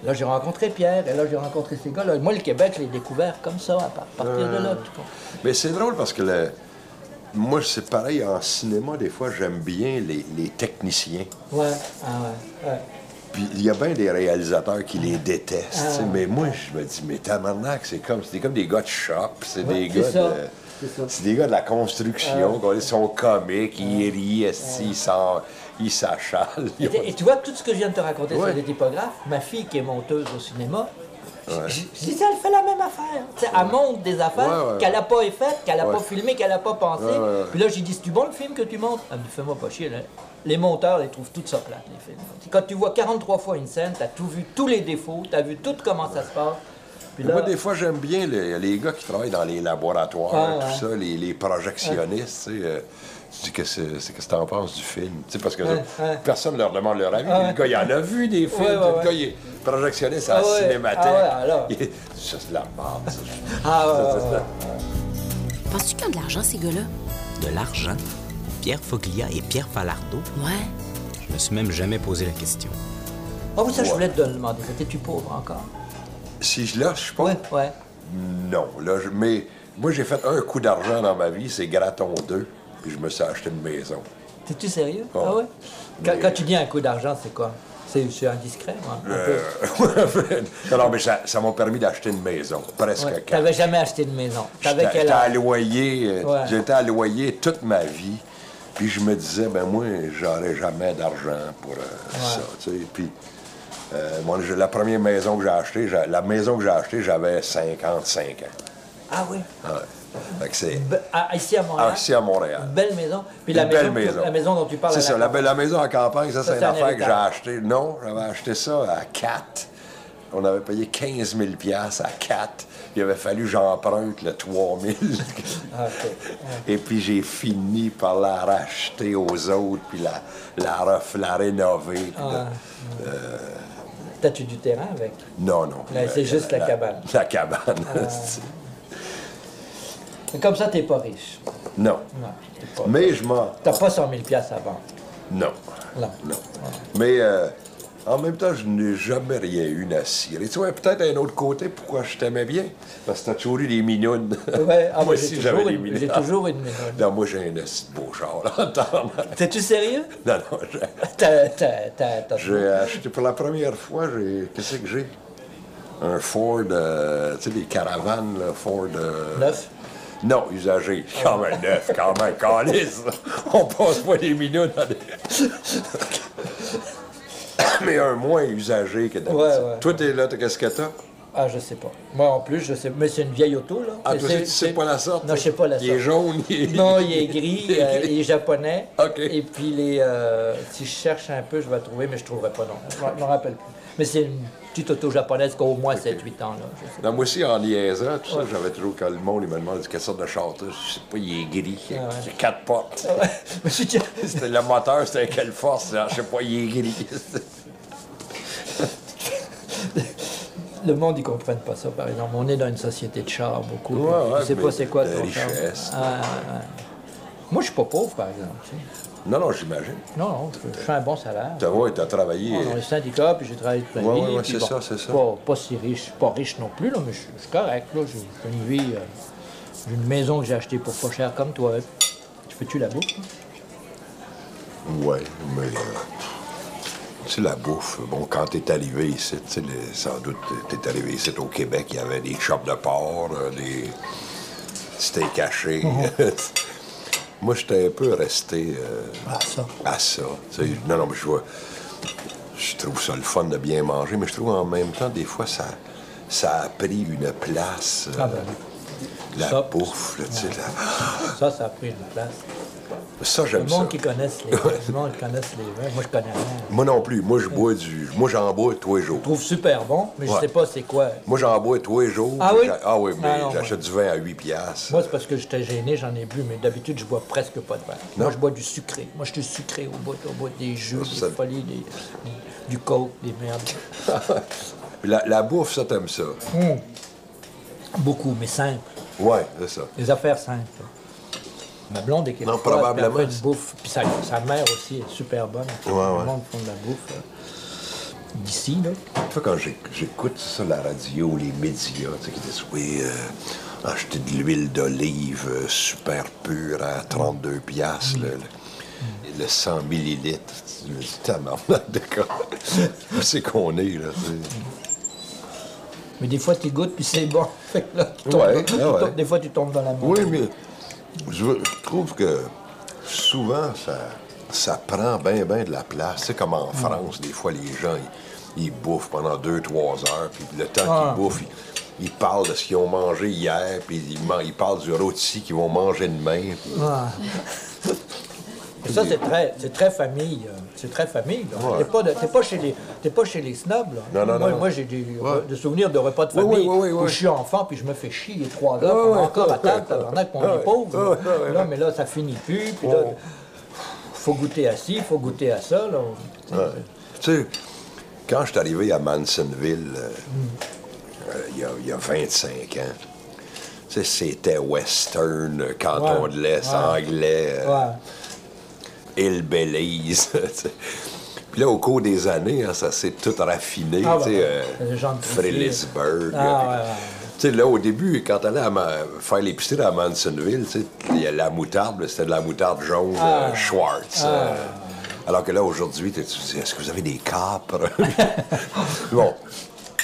Là, j'ai rencontré Pierre, et là, j'ai rencontré ces gars-là. Moi, le Québec, je l'ai découvert comme ça, à par- partir de là. comprends? Mais c'est drôle parce que le- moi, c'est pareil en cinéma, des fois, j'aime bien les, les techniciens. Ouais, ah ouais, ouais. Puis il y a bien des réalisateurs qui les détestent. Ah. Mais moi, je me dis, mais tabarnak, c'est comme, c'est comme des gars de shop, c'est Ouais, des gars ça, de. c'est des gars de la construction, quoi. ils sont comiques, ils rient, esti, ils s'en- ils s'achalent. Et, tu vois, tout ce que je viens de te raconter Ouais. sur les typographes, ma fille qui est monteuse au cinéma, je je- elle fait la même affaire. Elle monte des affaires Ouais, ouais. qu'elle n'a pas faites, qu'elle n'a Ouais. pas filmées, qu'elle n'a pas pensé. Ouais, ouais, ouais. Puis là, j'ai dit, c'est-tu bon le film que tu montes? Elle me dit, fais-moi pas chier. là. Les monteurs, ils trouvent tout ça plate, les films. Quand tu vois 43 fois une scène, tu as tout vu, tous les défauts, tu as vu tout comment ça se passe. Là, Moi, des fois, j'aime bien les, les gars qui travaillent dans les laboratoires, Ah, tout ouais. ça, les, les projectionnistes, tu sais. euh, dis que c'est c'est- qu'est-ce que t'en penses du film? Tu sais, parce que Ouais, ouais. personne ne leur demande leur avis. Ah, Le gars, il en a vu des films. Ouais, ouais, le gars, il est projectionniste à Ah, la ouais. cinémathèque. Ah, ouais, Ça, c'est de la merde, ça. Ah, Ça. Penses-tu qu'ils ont de l'argent, ces gars-là? De l'argent? Pierre Foglia et Pierre Falardeau? Ouais. Je me suis même jamais posé la question. Ah oui, ça, je voulais te demander. Étais-tu pauvre encore? Si je lâche pas, Ouais, ouais. non. Là, je- mais moi, j'ai fait un coup d'argent dans ma vie, c'est Graton 2, puis je me suis acheté une maison. T'es-tu sérieux? Oh. Ah ouais? Quand, Mais- quand tu dis un coup d'argent, c'est quoi? C'est indiscret, moi. un peu. Euh, <laughs> non, non, mais ça m'a permis d'acheter une maison, presque Ouais, quatre. T'avais jamais acheté de maison. J'étais à loyer, euh, Ouais. j'étais à loyer toute ma vie. Puis je me disais, ben moi, j'aurais jamais d'argent pour euh, ça, tu sais. Puis euh, moi, la première maison que j'ai achetée, la maison que j'ai achetée, j'avais 55 ans. Ah oui? Ouais. C'est ah, ici à Montréal. ah, ici à Montréal. Une belle maison. Puis Une la belle maison, maison. la maison dont tu parles. C'est ça, la, belle- la maison en campagne, ça, Ça, c'est une un affaire que j'ai héritage. acheté. Non, j'avais acheté ça à 4. On avait payé 15 000 à 4. Il avait fallu que j'emprunte le 3 000. Ah, ok. Et puis j'ai fini par la racheter aux autres, puis la, la, ref- la rénover. Ah. la- T'as-tu du terrain avec? Non, non. C'est juste la cabane. Ah. <laughs> La cabane. Mais Comme ça, t'es pas riche. non. Non, pas. Mais je m'en... T'as pas 100 000 piastres à vendre. Non. Non. Non. Mais euh, En même temps, je n'ai jamais rien eu à cirer. Tu vois, peut-être un autre côté, pourquoi je t'aimais bien? Parce que t'as toujours eu des mignonnes. Ouais, ah, moi aussi, j'avais des mignonnes. j'ai toujours une minonne. Non, moi, j'ai un beau char, là. <laughs> T'es-tu sérieux? Non, non, j'ai- T'as, t'as, t'as, t'as- j'ai acheté pour la première fois, j'ai. Qu'est-ce que j'ai? Un Ford, euh, tu sais, des caravanes, là, Ford. euh, Neuf? Non, usagé. Quand même neuf, quand même, calice. On passe pas des minutes dans des... <coughs> Mais un moins usagé que d'habitude. Ouais, ouais. Toi, t'es là, t'as- qu'est-ce que t'as? Ah, je sais pas. Moi, en plus, je sais. Mais c'est une vieille auto, là. Ah, toi, tu sais pas la sorte? Non, je sais pas la Il sorte. est jaune, il est... Non, il est gris, <laughs> Il est euh, gris. il est japonais. OK. Et puis, les, euh, si je cherche un peu, je vais trouver, mais je trouverai pas, non. Je me- je me rappelle plus. Mais c'est une petite auto japonaise qui a au moins 7-8 ans, là. Je sais Non, moi aussi, en liaisant, tout ça, j'avais toujours, quand le monde il me demande quelle sorte de char t'as, je sais pas, il est gris, il y a, Ah ouais. il y a quatre portes. Ouais. <laughs> Tu- C'était le moteur, c'était quelle force, là, je sais pas, il est gris. <laughs> Le monde, ils comprennent pas ça, par exemple. On est dans une société de chars, beaucoup. Ouais, ouais, tu sais pas c'est quoi ton char. richesse. Ah, ouais. Moi, je suis pas pauvre, par exemple. tu sais. Non, non, j'imagine. Non, non, je, fais un bon salaire. T'as ouais, t'as travaillé. Dans les syndicats, puis j'ai travaillé toute ma vie. ouais, puis c'est ça, c'est ça. Pas, pas si riche, pas riche non plus, là, mais je, suis correct. Là. J'ai une vie, euh, j'ai une maison que j'ai achetée pour pas cher comme toi. Tu fais-tu la bouffe? Ouais, mais. euh, tu sais, la bouffe, bon, quand t'es arrivé ici, tu sans doute, t'es arrivé ici au Québec, il y avait des chops de porc, euh, des steaks hachés. <laughs> Moi, j'étais un peu resté euh, Ah, ça. à ça. non, non, mais je vois. Je trouve ça le fun de bien manger, mais je trouve en même temps, des fois, ça, ça a pris une place. euh, Ah, ben oui. la ça, bouffe, là, tu sais. Ça, ça a pris une place. Ça, Le j'aime ça. monde qui connaisse les le monde qui connaisse les vins, moi je connais rien. Moi non plus. Moi, je bois du. Moi, j'en bois tous les jours. Je trouve super bon, mais je Ouais. sais pas c'est quoi. Moi, j'en bois tous les jours. Ah oui? Ah oui, mais Ah non, j'achète du vin à 8 piastres. Moi, c'est parce que j'étais gêné, j'en ai bu, mais d'habitude, je bois presque pas de vin. Moi, je bois du sucré. Moi, je suis sucré au bout, au bout des jus, Ça, des folies, des, du coke, des merdes. <laughs> La, la bouffe, ça, t'aimes ça? Beaucoup, mais simple. Ouais, c'est ça. Des affaires simples. Ma blonde est québécoise, probablement, puis elle fait une bouffe. Puis sa, sa mère aussi est super bonne. Ouais, ouais. le monde font de la bouffe euh, d'ici, là. Tu vois, quand j'éc- j'écoute ça, la radio, les médias, tu sais, qui disent oui, euh, acheter de l'huile d'olive euh, super pure à 32 piastres, le, le- le 100 millilitres. Tu me dis, tabarnak, d'accord. <laughs> C'est qu'on est, là? tu sais? Mais des fois, tu goûtes, puis c'est bon. <laughs> Fait que là, tu Ouais, tombes- ouais. tombes- des fois, tu tombes dans la main. Oui, mais je, trouve que souvent, ça, ça prend bien, bien de la place. C'est comme en France, des fois, les gens, ils, ils bouffent pendant deux, trois heures, puis le temps Ah. qu'ils bouffent, ils, ils parlent de ce qu'ils ont mangé hier, puis ils, parlent du rôti qu'ils vont manger demain. puis- Ah. <laughs> Et ça, c'est très, c'est très famille. euh, C'est très famille. Ouais. T'es pas, de- t'es pas, chez les, t'es pas chez les snobs. Là. Non, non, moi, non. moi, j'ai des, Ouais. des souvenirs de repas de Ouais, famille ouais, ouais, ouais, où ouais. je suis enfant puis je me fais chier les trois heures on encore à table, ouais. tabarnak, puis on Ouais, est pauvre. ouais, là. mais là, ça finit plus. Puis là, faut goûter à ci, faut goûter à ça. Là. Tu sais, quand je suis arrivé à Mansonville, euh, euh, il y, a, il y a 25 ans, tu sais, c'était western, euh, canton Ouais, de l'Est, ouais. anglais. euh, Ouais. Hillbillies. <laughs> Puis là, au cours des années, hein, ça s'est tout raffiné. Ah, tu sais, ouais, euh, Frélisburg. Ah, ouais, ouais. Sais, là, au début, quand t'allais à ma- faire l'épicerie à Mansonville, il y a la moutarde, c'était de la moutarde jaune Ah. euh, Schwartz. euh. alors que là, aujourd'hui, est-ce que vous avez des capres? <laughs> bon,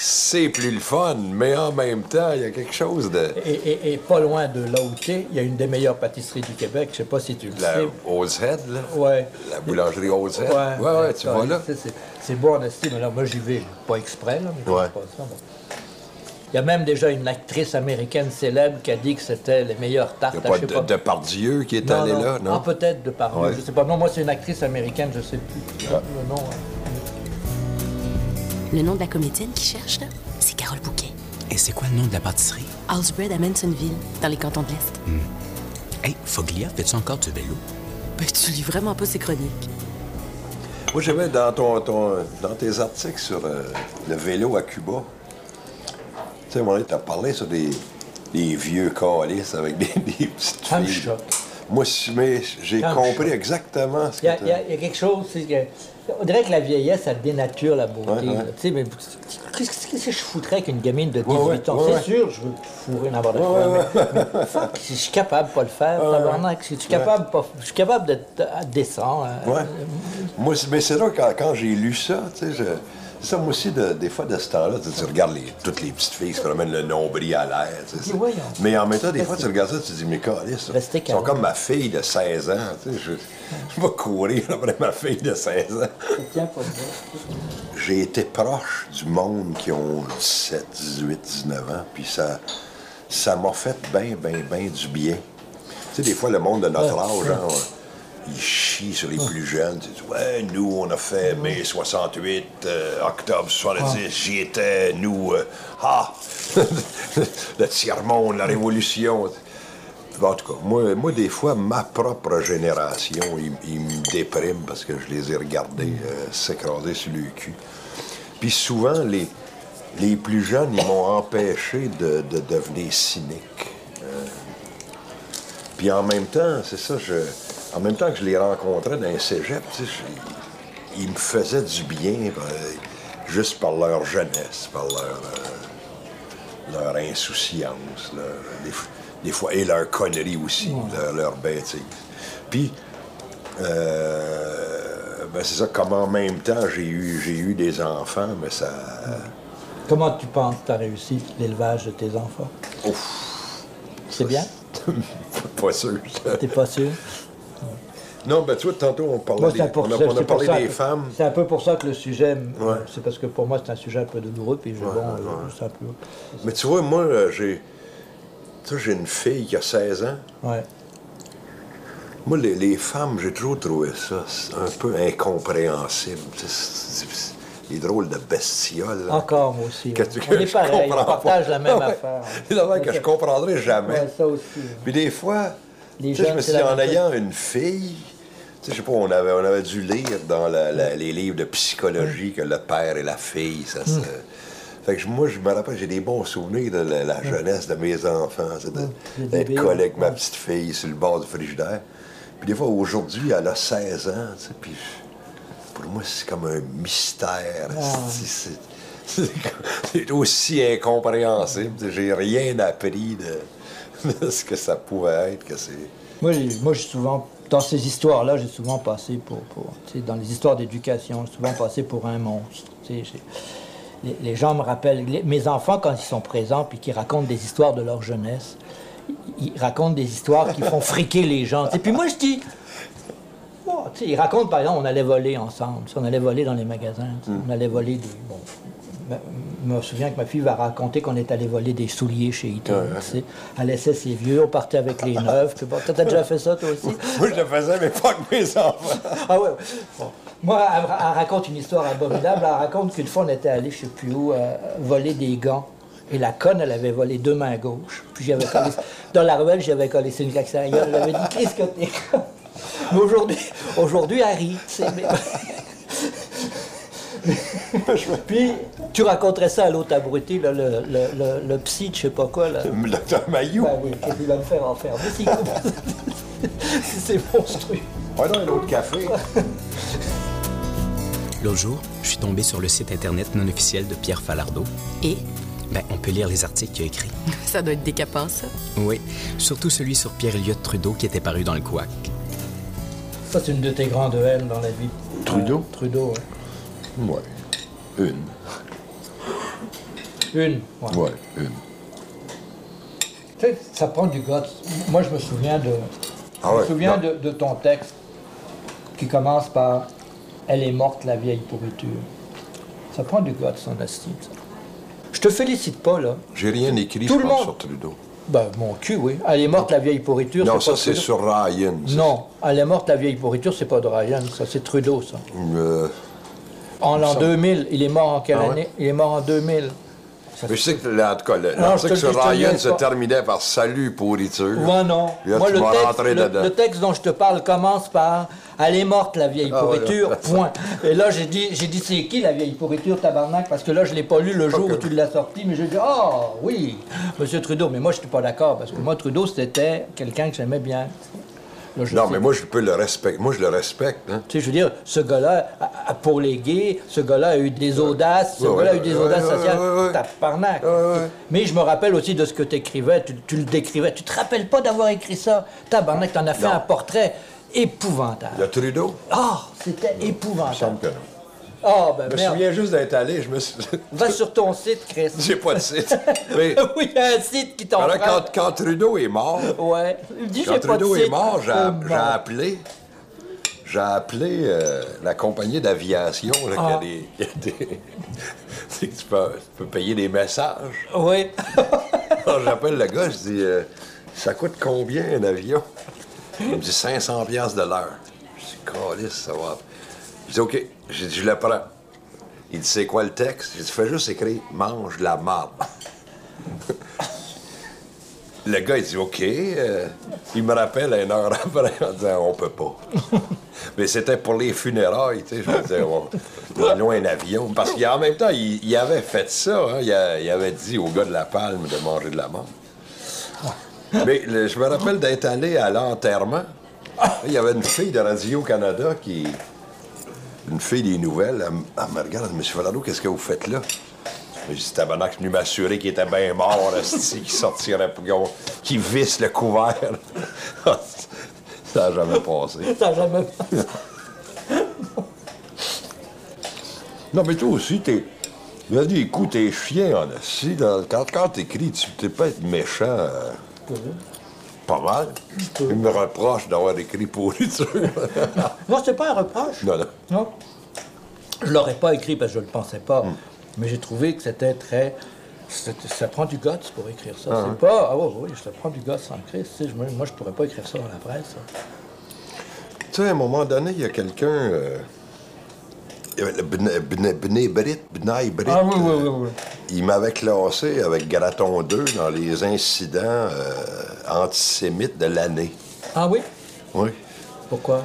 c'est plus le fun, mais en même temps, il y a quelque chose de... Et, et- et pas loin de là où il y a une des meilleures pâtisseries du Québec. Je sais pas si tu le La sais. Oz Head, là. Ouais. La boulangerie Oz Head. Ouais, ouais, ouais, tu vois là. c'est- en estime, mais là, moi j'y vais, pas exprès, là, mais Ouais. pas ça. bon. Il y a même déjà une actrice américaine célèbre qui a dit que c'était les meilleures tartes. Il n'y a pas de, de Pardieu qui est allé là, non? Ah, peut-être de par Ouais. je sais pas. Non, moi c'est une actrice américaine, je sais plus Ah. le nom. hein. Le nom de la comédienne qui cherche, là, c'est Carole Bouquet. Et c'est quoi le nom de la pâtisserie? House Bread à Mansonville, dans les cantons de l'Est. Hey, Foglia, fais-tu encore du vélo? Ben, tu lis vraiment pas ses chroniques. Moi, j'aimais dans, ton, ton- dans tes articles sur euh, le vélo à Cuba. Tu sais, à un moment donné, t'as parlé sur des, des vieux calices avec <laughs> des, des petites. Moi, si- mais j'ai compris exactement ce que y il y a quelque chose, c'est que. On dirait que la vieillesse, ça dénature la beauté. Ouais, ouais. là. Tu sais, mais qu'est-ce que je foutrais avec une gamine de 18 Ouais, ouais, ans? c'est sûr, je veux fourrer n'importe quoi. mais, mais fuck, si je suis capable de pas le faire, tabarnak, si je suis capable, pas- je suis capable d'être euh, décent. euh. Moi, mais c'est là, quand, quand j'ai lu ça, tu sais, je- ça, moi aussi, de- des fois, de ce temps-là, tu, regardes les- toutes les petites filles qui se promènent le nombril à l'air, tu sais. Mais en même temps, des fois, tu regardes ça, tu te dis, mais Restez ils sont comme ma fille de 16 ans, tu sais, je, je vais courir après ma fille de 16 ans. J'ai été proche du monde qui ont 17, 18, 19 ans, puis ça ça m'a fait bien, bien, bien du bien. Tu sais, des fois, le monde de notre Ouais, âge, ouais. Il chie sur les plus jeunes. Ouais, nous, on a fait mai 68, euh, octobre 70, j'y étais, nous, euh, ah, <laughs> le tiers-monde, la révolution. En tout cas, moi, moi, des fois, ma propre génération, ils il me dépriment parce que je les ai regardés euh, s'écraser sur le cul. Puis souvent, les, les plus jeunes, ils m'ont empêché de, de devenir cynique. Puis en même temps, c'est ça, je, en même temps que je les rencontrais dans un cégep, ils me faisaient du bien euh, juste par leur jeunesse, par leur, euh, leur insouciance, leur- des, fois, et leur connerie aussi, leur, leur bêtise. Puis, euh, ben c'est ça, comme en même temps, j'ai eu, j'ai eu des enfants, mais ça... Comment tu penses que tu as réussi l'élevage de tes enfants? C'est bien? <laughs> pas sûr. T'es pas sûr? Non, ben tu vois, tantôt, on parlait, Moi, des, c'est on a, on c'est parlé des que- femmes. C'est un peu pour ça que le sujet, Ouais. c'est parce que pour moi c'est un sujet un peu douloureux, puis je, bon, euh, c'est un peu. Mais tu vois, moi, euh, j'ai... J'ai une fille qui a 16 ans. Ouais. Moi, les, les femmes, j'ai toujours trouvé ça c'est un peu incompréhensible. C'est- c'est- Les drôles de bestioles. là. Encore moi aussi. Que ouais. tu- on que est <laughs> pareil, on partage pas. la même <laughs> Ah affaire. Des affaires que je comprendrai jamais. Ça aussi. Puis des fois, je me c'est suis dit, la en ayant une fille, sais, je sais pas, on avait, on avait dû lire dans la- la- les livres de psychologie que le père et la fille, ça se... Fait que moi, je me rappelle, j'ai des bons souvenirs de la, la jeunesse de mes enfants, d'être collé avec ma petite fille sur le bord du frigidaire. Puis des fois, aujourd'hui, elle a 16 ans, tu sais, puis pour moi, c'est comme un mystère. C'est- aussi incompréhensible. J'ai rien appris de, <laughs> de ce que ça pouvait être, que c'est... Moi, moi, j'ai souvent, dans ces histoires-là, j'ai souvent passé pour, dans les histoires d'éducation, j'ai souvent passé pour un monstre. les, les gens me rappellent, les- mes enfants, quand ils sont présents puis qu'ils racontent des histoires de leur jeunesse, ils, ils racontent des histoires qui font friquer les gens. Et puis moi, je dis, Oh, ils racontent, par exemple, on allait voler ensemble. On allait voler dans les magasins. sais, On allait voler des. Bon, me souviens que ma fille va raconter qu'on est allé voler des souliers chez Eaton. tu sais. Elle laissait ses vieux, on partait avec les neufs. Toi, t'as déjà fait ça, toi aussi? <laughs> Moi, je le faisais, mais pas avec mes enfants. <laughs> Ah ouais. Bon. Moi, elle, elle raconte une histoire abominable. Elle raconte qu'une fois, on était allé, je sais plus où, euh, voler des gants. Et la conne, elle avait volé deux mains gauches. Puis j'avais collé... <laughs> Dans la ruelle, j'avais collé une claque sur la gueule. Elle avait dit, qu'est-ce que t'es? Mais aujourd'hui, aujourd'hui, elle rit. <laughs> Puis, tu raconterais ça à l'autre abruti, là, le, le, le, le psy, de je sais pas quoi. Là. Le docteur Mayou. Ben oui, qu'il va me faire en faire? <laughs> C'est monstrueux. Ouais, non, un autre café. <laughs> L'autre jour, je suis tombé sur le site internet non officiel de Pierre Falardeau. Et? Ben, on peut lire les articles qu'il a écrits. ça doit être décapant, ça. Oui, surtout celui sur Pierre-Éliott Trudeau qui était paru dans le couac. Ça, c'est une de tes grandes haines dans la vie. Trudeau? Euh, Trudeau, ouais. Ouais. Une. Une. ouais. Ouais, une. Tu sais, ça prend du goût. Moi, je me souviens de. Ah je ouais, me souviens de, de ton texte qui commence par Elle est morte, la vieille pourriture. Ça prend du goût, son estime, ça. Je te félicite pas, là. J'ai rien écrit, Tout je le pense, monde. sur Trudeau. Ben, mon cul, oui. Elle est morte, la vieille pourriture. Non, ça, c'est sur Ryan. Non, elle est morte, la vieille pourriture, c'est pas de Ryan, ça, c'est Trudeau, ça. Euh, En l'an semble. 2000, il est mort en quelle Ah ouais? année? Il est mort en 2000. Ça mais je sais que, là, en tout cas, je l'article sur dis, je Ryan dis se terminait par Salut pourriture. Moi, non. Là, Moi, le texte, le, dedans. le texte dont je te parle commence par Elle est morte, la vieille Ah, pourriture, ouais, <laughs> point. Et là, j'ai dit, j'ai dit c'est qui la vieille pourriture, tabarnak? Parce que là, je l'ai pas lu le jour où tu l'as sorti, mais j'ai dit Ah, oui, Monsieur Trudeau. Mais moi, je suis pas d'accord, parce que moi, Trudeau, c'était quelqu'un que j'aimais bien. Là, Non, mais moi, je peux le respecter. Moi, je le respecte. Hein. Tu sais, je veux dire, ce gars-là, pour les gays, ce gars-là a eu des audaces, ce Ouais, gars-là a eu des audaces sociales. Tabarnak. Mais je me rappelle aussi de ce que tu écrivais, tu, tu le décrivais. Tu te rappelles pas d'avoir écrit ça? Tabarnak, t'en as fait Non. un portrait épouvantable. Le Trudeau? Ah, c'était Il me épouvantable. semble que non. Ah, ben Je me merde. souviens juste d'être allé. Je me suis... <laughs> Va sur ton site, Chris. <laughs> J'ai pas de site. <laughs> Mais oui, il y a un site qui t'en quand, quand Trudeau est mort, Ouais. Quand j'ai pas de Trudeau site. est mort, j'ai Oh, appelé. J'ai appelé euh, la compagnie d'aviation là, qui a Ah. des. qui a des- tu, sais que tu peux, tu peux payer des messages. Oui. Alors, j'appelle le gars, je dis euh, Ça coûte combien un avion? Il me dit 500 piastres de l'heure. Je dis Calice, ça va. Je dis OK. J'ai dit Je le prends. Il dit C'est quoi le texte? J'ai dit Fais juste écrire Mange la marde. <laughs> Le gars, il dit OK. Euh, il me rappelle une heure <laughs> après en disant On peut pas. <laughs> Mais c'était pour les funérailles, tu sais. Je me disais, on, prenons un avion. Parce qu'en même temps, il, avait fait ça. hein. Il, avait dit au gars de la palme de manger de la menthe. Mais je me rappelle d'être allé à l'enterrement. Il y avait une fille de Radio-Canada qui. Une fille des nouvelles. Elle, elle me regarde, elle dit Monsieur Valado, qu'est-ce que vous faites là? J'ai dit, tabarnak, je suis venu m'assurer qu'il était bien mort, qu'il sortirait, pour- qu'il visse le couvert. <laughs> ça n'a jamais passé. <laughs> Ça n'a jamais. Non, mais toi aussi, t'es. Il a dit, écoute, t'es chien en assis. dans- Quand, quand t'écris, tu t'es pas être méchant. euh, pas mal. Il me reproche d'avoir écrit pourriture. <laughs> Non, c'est pas un reproche. non, non. Non. Je l'aurais pas écrit parce que je le pensais pas. Hmm. Mais j'ai trouvé que c'était très. Ça prend du guts pour écrire ça. Ah, c'est pas. Ah oui, oui, ça prend du guts en Christ. tu sais, je- Moi, je pourrais pas écrire ça dans la presse. Tu sais, à un moment donné, il y a quelqu'un. euh, il y avait le Bne- Bne- Bne Brit, Bnai Brit, Ah oui, oui, euh, oui. Il m'avait classé avec Graton 2 dans les incidents euh, antisémites de l'année. Ah oui? Oui. Pourquoi?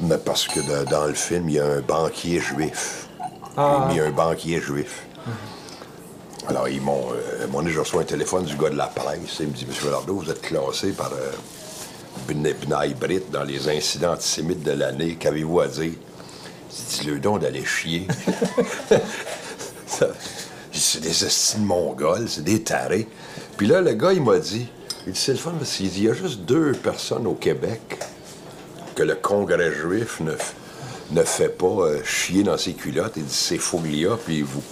Mais parce que dans le film, il y a un banquier juif. Ah. Il y a un banquier juif. Alors, ils m'ont. euh, je reçois un téléphone du gars de la presse. Il me dit Monsieur Velardo, vous êtes classé par euh, dans les incidents antisémites de l'année. Qu'avez-vous à dire J'ai dit le don d'aller chier. <laughs> C'est des estimes mongols, c'est des tarés. Puis là, le gars, il m'a dit il dit, c'est le fun parce qu'il dit il y a juste deux personnes au Québec que le Congrès juif ne, ne fait pas euh, chier dans ses culottes. Il dit c'est Foglia puis vous.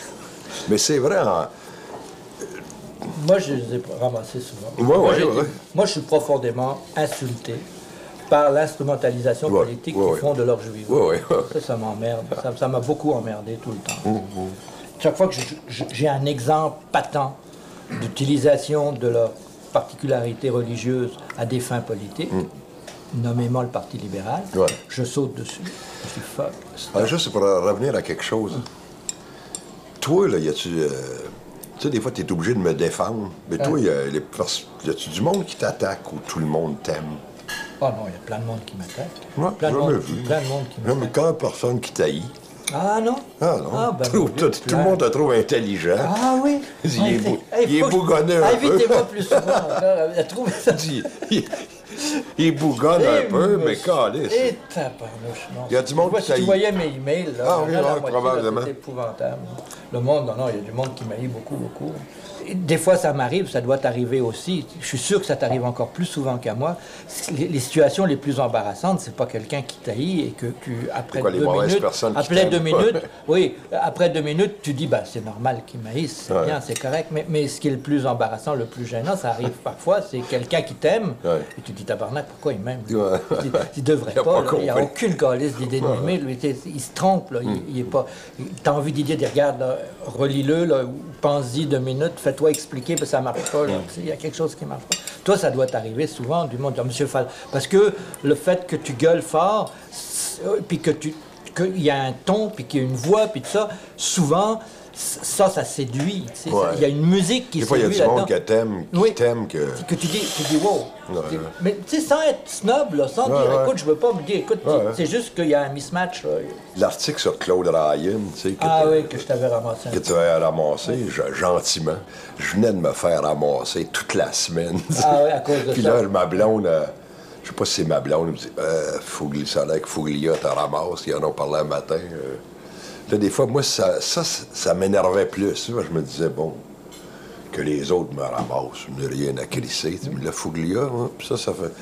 <laughs> Mais c'est vrai, en- Moi, je les ai ramassés souvent. Ouais, moi, ouais, j'ai- ouais. moi, je suis profondément insulté par l'instrumentalisation Ouais, politique ouais, qu'ils font de leur juif. Ça, ça m'emmerde. Ça- m'a beaucoup emmerdé tout le temps. Mmh, Chaque fois que j'ai un exemple patent d'utilisation de leur particularité religieuse à des fins politiques, nommément le Parti libéral, Mmh. Ouais. je saute dessus. Je dis fuck. Ah, juste pour revenir à quelque chose. Toi, là, y a-tu. euh, tu sais, des fois, t'es obligé de me défendre. Mais toi, y a-tu du monde qui t'attaque ou tout le monde t'aime? Oh non, il y a plein de monde qui m'attaque. Ouais, plein, de monde, plein de monde qui Non, mais m'attaque. quand personne qui taillit. Ah non? Ah non. Ah, ben, tout, tout- tout le monde te trouve intelligent. Ah oui? <laughs> Il est bou- Hey, il est bougonneux un peu. Invitez-moi plus souvent <laughs> encore à trouver ça. il, il- bougonne un Eh, peu, mais calisse. Eh, tabarnouche, non. Il y a du monde qui Si tu voyais mes emails, là, Ah oui, là, probablement. c'est épouvantable. Le monde, non, non, il y a du monde qui m'haït beaucoup, beaucoup. Des fois, ça m'arrive, ça doit t'arriver aussi. Je suis sûr que ça t'arrive encore plus souvent qu'à moi. Les, les situations les plus embarrassantes, c'est pas quelqu'un qui t'haït et que tu, après quoi, deux minutes, après deux minutes, oui, après deux minutes, tu dis, bah, c'est normal qu'il m'haïsse, c'est Ouais. bien, c'est correct. Mais, mais ce qui est le plus embarrassant, le plus gênant, ça arrive parfois, c'est quelqu'un qui t'aime Ouais. et tu te dis, tabarnak, pourquoi il m'aime? Ouais. Il, il devrait <laughs> Il pas, il n'y a aucune calice d'idée de lui, il se trompe, là. il, il est pas... T'as envie d'y dire, regarde, relis-le, là, pense-y deux minutes, fais-toi expliquer, parce que ça marche pas, il y a quelque chose qui marche pas. Toi, ça doit t'arriver souvent, du monde, Monsieur Fall, parce que le fait que tu gueules fort, euh, puis que tu qu'il y a un ton, puis qu'il y a une voix, puis tout ça, souvent, ça, ça séduit. tu sais, ça- Ouais. Il y a une musique qui Des fois, il y a séduit du monde là-dedans. qui t'aime, qui Oui. t'aime que. Que tu dis, tu dis wow. Ouais. Mais tu sais, sans être snob, là, sans Ouais, dire, écoute, je veux pas me dire, écoute, c'est juste qu'il y a un mismatch. L'article sur Claude Ryan, tu sais, que, Ah oui, que je t'avais ramassé. que tu avais ramassé je- gentiment. Je venais de me faire ramasser toute la semaine. Ah ouais, à cause de <laughs> Puis ça. là, ma blonde, euh, Je sais pas si c'est ma blonde, elle me dit euh, Fougli, ça a l'air que Fouglia te ramasse, ils en ont parlé un matin. euh. Là, des fois, moi, ça, ça, ça m'énervait plus. Je me disais, bon, que les autres me ramassent, je n'ai rien à crisser. Mais le Fouglia, hein, puis ça, ça fait.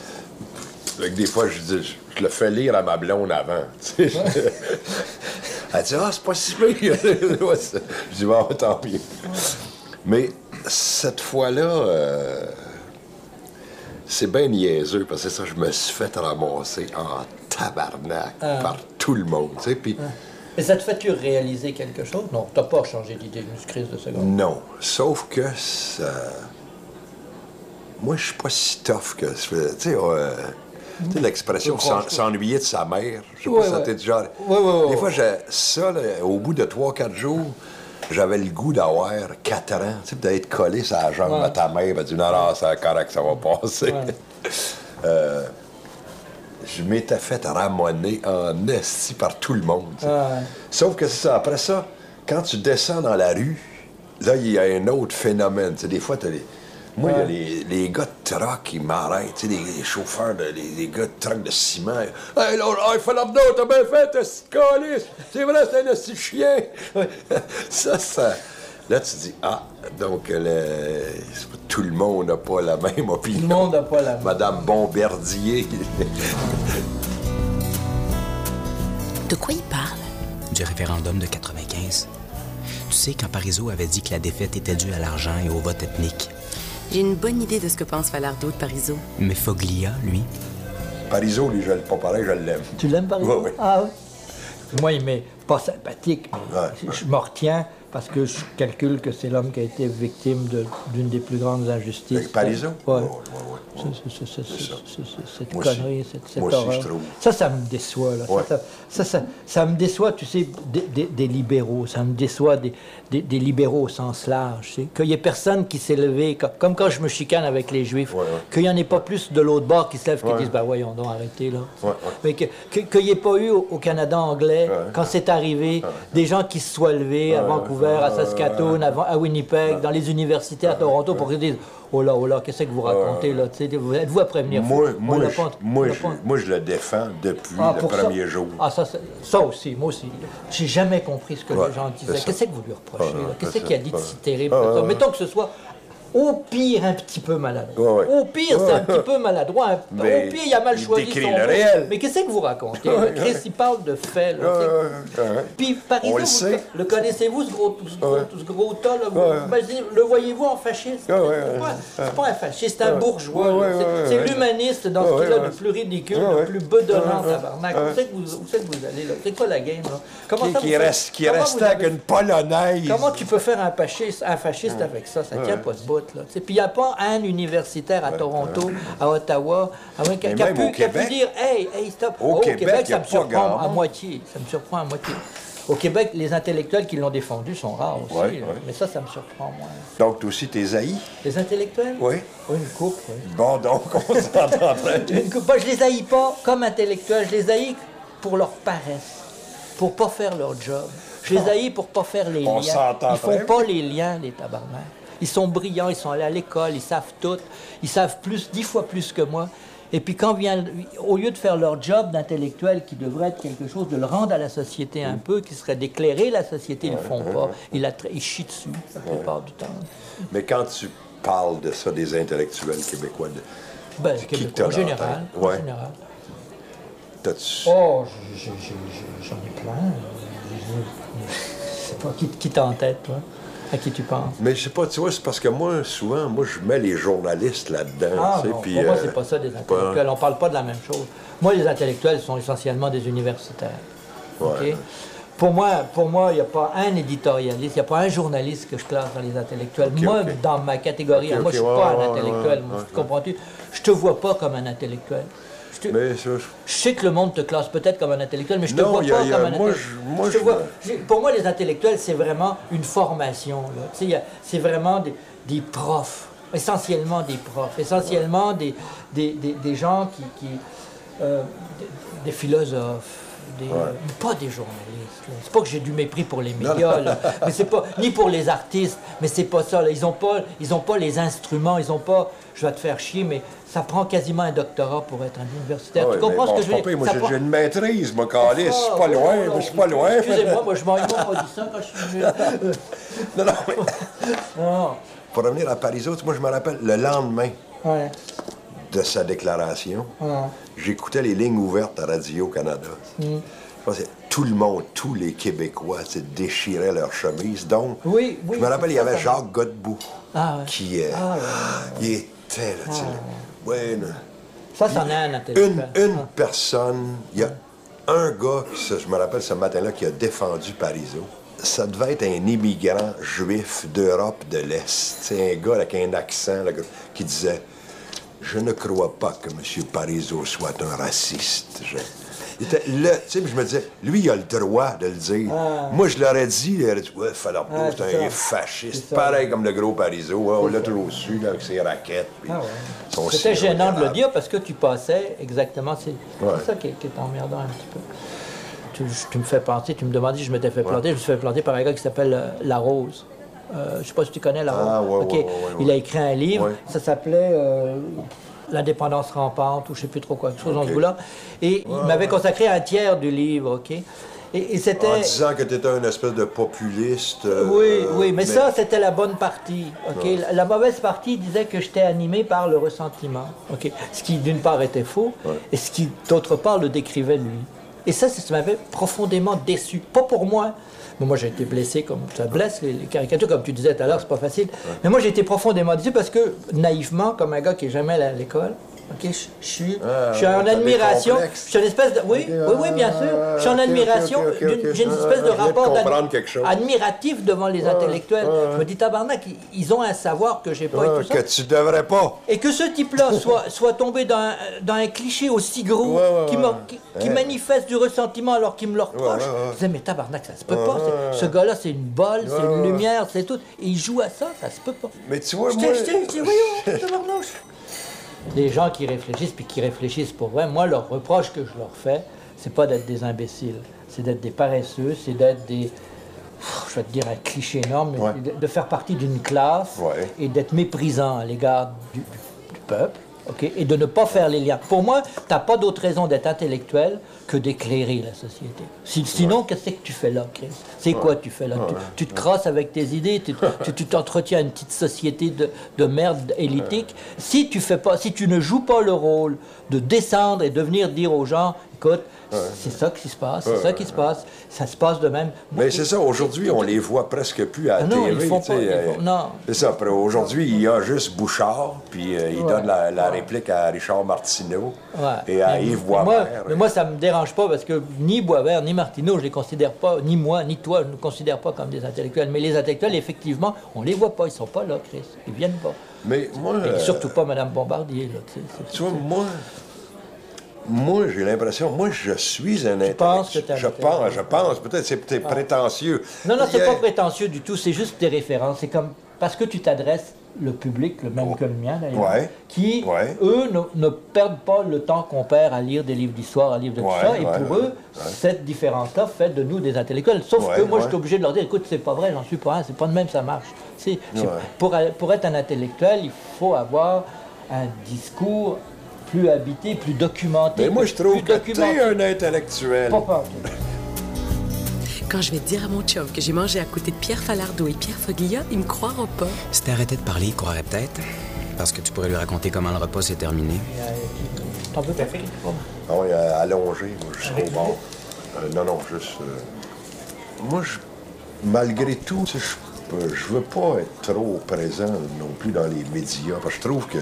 Fait que des fois, je, dis, je, je le fais lire à ma blonde avant. <laughs> Elle dit, ah, c'est pas si pire. <laughs> Je dis, bon, tant pis. Mais cette fois-là, euh, c'est bien niaiseux, parce que ça, je me suis fait ramasser en tabarnak par tout le monde. tu sais, Puis, Et ça te fait-tu réaliser quelque chose? Non, t'as pas changé d'idée d'une crise de seconde. non. Sauf que ça. Moi, je suis pas si tough que. Tu sais, euh, tu sais, l'expression s'ennuyer de sa mère. Je sais Ouais, pas si ça ouais. t'est déjà. Ouais, Des fois, ça, là, au bout de 3-4 jours, j'avais le goût d'avoir 4 ans, tu sais, d'être collé sur la jambe Ouais. à ta mère, et dire non, non, c'est correct, ça va passer. Ouais. <laughs> Euh, je m'étais fait ramonner en esti par tout le monde. tu. Ouais. Sauf que c'est ça. Après ça, quand tu descends dans la rue, là, il y a un autre phénomène. Tu sais, des fois, t'as les... Moi, il y a Ouais. les, les gars de truck qui m'arrêtent, tu sais, les, les chauffeurs, de, les, les gars de truck de ciment. Hey, là, il l'abdo, t'as bien fait, t'as si calice. C'est vrai, c'est un de chien. <laughs> ça, ça. Là, tu dis, ah, donc, le- c'est pas- tout le monde n'a pas la même opinion. Tout le monde n'a pas la même. Madame Bombardier. De quoi il parle? Du référendum de 95. Tu sais, quand Parizeau avait dit que la défaite était due à l'argent et au vote ethnique. J'ai une bonne idée de ce que pense Falardeau de Parizeau. Mais Foglia, lui, Parizeau, lui, je l'aime pas pareil, je l'aime. Tu l'aimes par exemple? Ouais, ouais. Ah oui. Moi, il m'est pas sympathique, mais Ouais, je- je me retiens parce que je calcule que c'est l'homme qui a été victime de- d'une des plus grandes injustices. Avec Parizeau? Ouais. Ouais, ouais, Cette Moi aussi. connerie, cette, cette Moi aussi, horreur. je trouve. Ça, ça me déçoit. Là. Ça. Ça, ça, me déçoit, tu sais, des, des- des libéraux. Ça me déçoit des, libéraux au sens large. tu sais. Qu'il n'y ait personne qui s'est levé, comme, comme quand je me chicane avec les Juifs, qu'il n'y en ait pas plus de l'autre bord qui se lèvent qui disent, ben voyons donc, arrêtez là. Mais que- que- qu'il n'y ait pas eu au, au Canada anglais, quand c'est arrivé, des gens qui se soient levés à À Saskatoon, à, Winnipeg, dans les universités à Toronto, pour qu'ils disent Oh là, oh là, qu'est-ce que vous racontez là vous- Êtes-vous à prévenir? Moi, moi, je, moi, je, moi, je le défends depuis Ah, le ça? premier jour. Ah, ça, ça aussi, moi aussi. J'ai jamais compris ce que Ouais, les gens disaient. Qu'est-ce que vous lui reprochez Qu'est-ce qu'il a dit de si terrible. Mettons que ce soit au pire un petit peu maladroit. Ouais, ouais. Au pire, c'est un petit peu maladroit. un- <laughs> au pire, il a mal il choisi décrit son le réel. Mais qu'est-ce que vous racontez? Chris, il parle de faits. Puis, par exemple, le vous- le connaissez-vous, ce gros, ce gros, ce gros tas, là, vous- Ouais. imaginez, le voyez-vous en fasciste? C'est, pas, un fasciste, c'est un bourgeois. C'est, l'humaniste dans ce qu'il a de plus ridicule, ouais. plus bedonnant, tabarnak. Où c'est que vous, allez, là? C'est quoi la game, là? Comment Qui, ça, qui vous- reste, qui avec une polonaise? Comment tu peux faire un fasciste, un fasciste avec ça? Ça tient pas de bout, là. Tu sais, Puis il n'y a pas un universitaire à Toronto, à Ottawa, à moins qui, a pu, Québec. dire Hey, hey, stop. Au Oh, Québec, ça me surprend à moitié. Ça me surprend à moitié. Au Québec, les intellectuels qui l'ont défendu sont rares aussi. Ouais, là. ouais. Mais ça, ça me surprend, moi. Donc, toi aussi, t'es haï? Les intellectuels? Oui. Oui, une coupe, oui. Bon, donc, on s'entend très bien. <laughs> Une coupe. Moi, je les haïs pas comme intellectuels, je les haïs pour leur paresse, pour pas faire leur job. Je les haïs pour pas faire les On liens. s'entend Ils font pas les liens, les tabarnaks. Ils sont brillants, ils sont allés à l'école, ils savent tout. Ils savent plus, dix fois plus que moi. Et puis quand vient, au lieu de faire leur job d'intellectuel qui devrait être quelque chose, de le rendre à la société un peu, qui serait d'éclairer la société, ils le font pas. Ils, la tra- ils chient dessus la plupart du temps. Mais quand tu parles de ça, des intellectuels québécois, de- Ben, Qui Québécois, en général. en Ouais. général. t'as-tu... Oh, j'en ai plein. Je sais pas, qui, qui t'a en tête, toi? À qui tu penses? Mais je sais pas, tu vois, c'est parce que moi, souvent, moi, je mets les journalistes là-dedans. Ah, tu non, puis, pour moi, euh, c'est pas ça des pas- intellectuels. On parle pas de la même chose. Moi, les intellectuels sont essentiellement des universitaires. Ouais. Pour moi, pour moi, il n'y a pas un éditorialiste, il n'y a pas un journaliste que je classe dans les intellectuels. moi, dans ma catégorie, Ok, moi, je suis ouais, pas un intellectuel. moi, ouais, Comprends-tu? Je te vois pas comme un intellectuel. Je te- Mais ça, je- Je sais que le monde te classe peut-être comme un intellectuel, mais je te Non, vois y pas y comme un moi, intellectuel. je- moi, te vois- pour moi, les intellectuels, c'est vraiment une formation. C'est vraiment des, des profs, essentiellement des profs, essentiellement des, des, des- des gens qui, qui- euh, des philosophes, des, euh, pas des journalistes. C'est pas que j'ai du mépris pour les médias, là, mais c'est pas ni pour les artistes, mais c'est pas ça. Là. Ils ont pas, ils ont pas les instruments, ils ont pas. Je vais te faire chier, mais ça prend quasiment un doctorat pour être un universitaire. Ouais, tu comprends ce que je veux dire? Moi, j'ai prend- une maîtrise, moi, Calis. Je suis Ah, pas loin, non, je suis pas loin. Excusez-moi, moi je m'en pas dit ça quand je suis <laughs> Non, non, mais Non, <laughs> pour revenir à Parisot, moi, je me rappelle, le lendemain ouais, de sa déclaration, j'écoutais les lignes ouvertes à Radio-Canada. Mm. Je pensais, tout le monde, tous les Québécois, se déchiraient leurs chemises. Donc, Oui, oui, je me rappelle, il y ça, avait ça- Jacques Godbout, Ah, ouais. qui, euh, Ah, ouais. il était, là, là. Ouais, là. Ça, c'en est un Une, une personne, il y a un gars, je me rappelle ce matin-là, qui a défendu Parisot. Ça devait être un immigrant juif d'Europe de l'Est. C'est un gars avec un accent là, qui disait Je ne crois pas que M. Parisot soit un raciste. Je- Il était là, tu sais, puis je me disais, lui, il a le droit de le dire. Moi, je l'aurais dit, il aurait dit, ouais, Fallope, Ah, c'est un ça. fasciste. Pareil comme le gros Parisot. Ouais, on l'a toujours su, là, avec ses raquettes. Ah ouais. C'était gênant de le dire parce que tu passais exactement. C'est Ouais. ça qui est, qui est emmerdant un petit peu. Tu, tu me fais penser, tu me demandais si je m'étais fait planter. Je me suis fait planter par un gars qui s'appelle euh, La Rose. Euh, je sais pas si tu connais La Rose. Ah, ouais, ouais, ouais, Il a écrit un livre, ça s'appelait euh, L'indépendance rampante ou je sais plus trop quoi, quelque chose dans ce goût-là. Et il m'avait consacré un tiers du livre, ok. Et, et c'était. En disant que tu étais une espèce de populiste. euh, Oui, oui, mais, ça, c'était la bonne partie. ok? La, la mauvaise partie disait que j'étais animé par le ressentiment. ok? Ce qui, d'une part, était faux, et ce qui, d'autre part, le décrivait lui. Et ça, ça m'avait profondément déçu. Pas pour moi. Moi, j'ai été blessé comme ça blesse, les, les caricatures, comme tu disais tout à l'heure, c'est pas facile. Mais moi, j'ai été profondément déçu parce que, naïvement, comme un gars qui est jamais allé à l'école, ok, je je suis, Ah, je suis en admiration. Je suis en espèce de. Oui, oui, oui, bien sûr. Je suis en admiration. J'ai une Ah, espèce de rapport admiratif devant les intellectuels. Je me dis, tabarnak, ils- ont un savoir que j'ai pas Ah, et tout ça. que tu devrais pas. Et que ce type-là <laughs> soit, soit tombé dans un, cliché aussi gros qui, Ouais. manifeste du ressentiment alors qu'il me le reproche. Je disais, mais tabarnak, ça se peut pas. Ce gars-là, c'est une bolle, c'est une lumière, c'est tout. Et il joue à ça, ça se peut pas. Mais tu vois, moi. <laughs> j'étais, j'étais, voyons, tabarnouche. Les gens qui réfléchissent, puis qui réfléchissent pour vrai, moi, leur reproche que je leur fais, c'est pas d'être des imbéciles, c'est d'être des paresseux, c'est d'être des. Je vais te dire un cliché énorme, mais Ouais. de, faire partie d'une classe Ouais. et d'être méprisant à l'égard du, du- du peuple, ok, et de ne pas faire les liens. Pour moi, tu n'as pas d'autre raison d'être intellectuel que d'éclairer la société. Si- sinon, qu'est-ce que tu fais là, Chris? C'est quoi tu fais là? Tu, tu te crosses avec tes idées, tu t'entretiens une petite société de, de merde élitique. Si tu fais pas, si tu ne joues pas le rôle de descendre et de venir dire aux gens, écoute, c'est ça qui se passe, c'est ça qui se passe, ça se passe de même. Mais c'est ça, aujourd'hui, on les voit presque plus à la non, ils euh. C'est ça. Aujourd'hui, il y a juste Bouchard, puis euh, il donne la, la réplique à Richard Martineau Ouais. et à Yves Boisvert. Mais moi, ça me dérange pas parce que ni Boisvert, ni Martineau, je les considère pas, ni moi, ni toi, je ne considère pas comme des intellectuels. Mais les intellectuels, effectivement, on les voit pas, ils sont pas là, Chris. Ils viennent pas. Mais moi, Et euh, surtout pas Madame Bombardier, là, tu sais, c'est- tu vois, moi, moi j'ai l'impression, moi, je suis un que intellectuel. t'es un Je pense, je pense. Peut-être c'est peut-être prétentieux. Non, non, c'est a- pas prétentieux du tout, c'est juste des références. C'est comme parce que tu t'adresses le public, le même que le mien d'ailleurs, Ouais. qui, Ouais. eux, ne, ne perdent pas le temps qu'on perd à lire des livres d'histoire, à lire de Ouais, tout ça, et pour eux, cette différence-là fait de nous des intellectuels. Sauf que moi, je suis obligé de leur dire, écoute, c'est pas vrai, j'en suis pas un, c'est pas de même, ça marche. C'est- pour, pour être un intellectuel, il faut avoir un discours plus habité, plus documenté. Mais moi, je trouve que tu es un intellectuel. Pas. Quand je vais dire à mon chum que j'ai mangé à côté de Pierre Falardeau et Pierre Foglia, ils me croiront pas. Si t'arrêtais de parler, il croirait peut-être. Parce que tu pourrais lui raconter comment le repas s'est terminé. T'en veux pas Ah oui, euh, allongé, moi, jusqu'au bord. Euh, non, non, juste. euh, moi, je- malgré tout, tu sais, je je veux pas être trop présent non plus dans les médias, parce que je trouve que.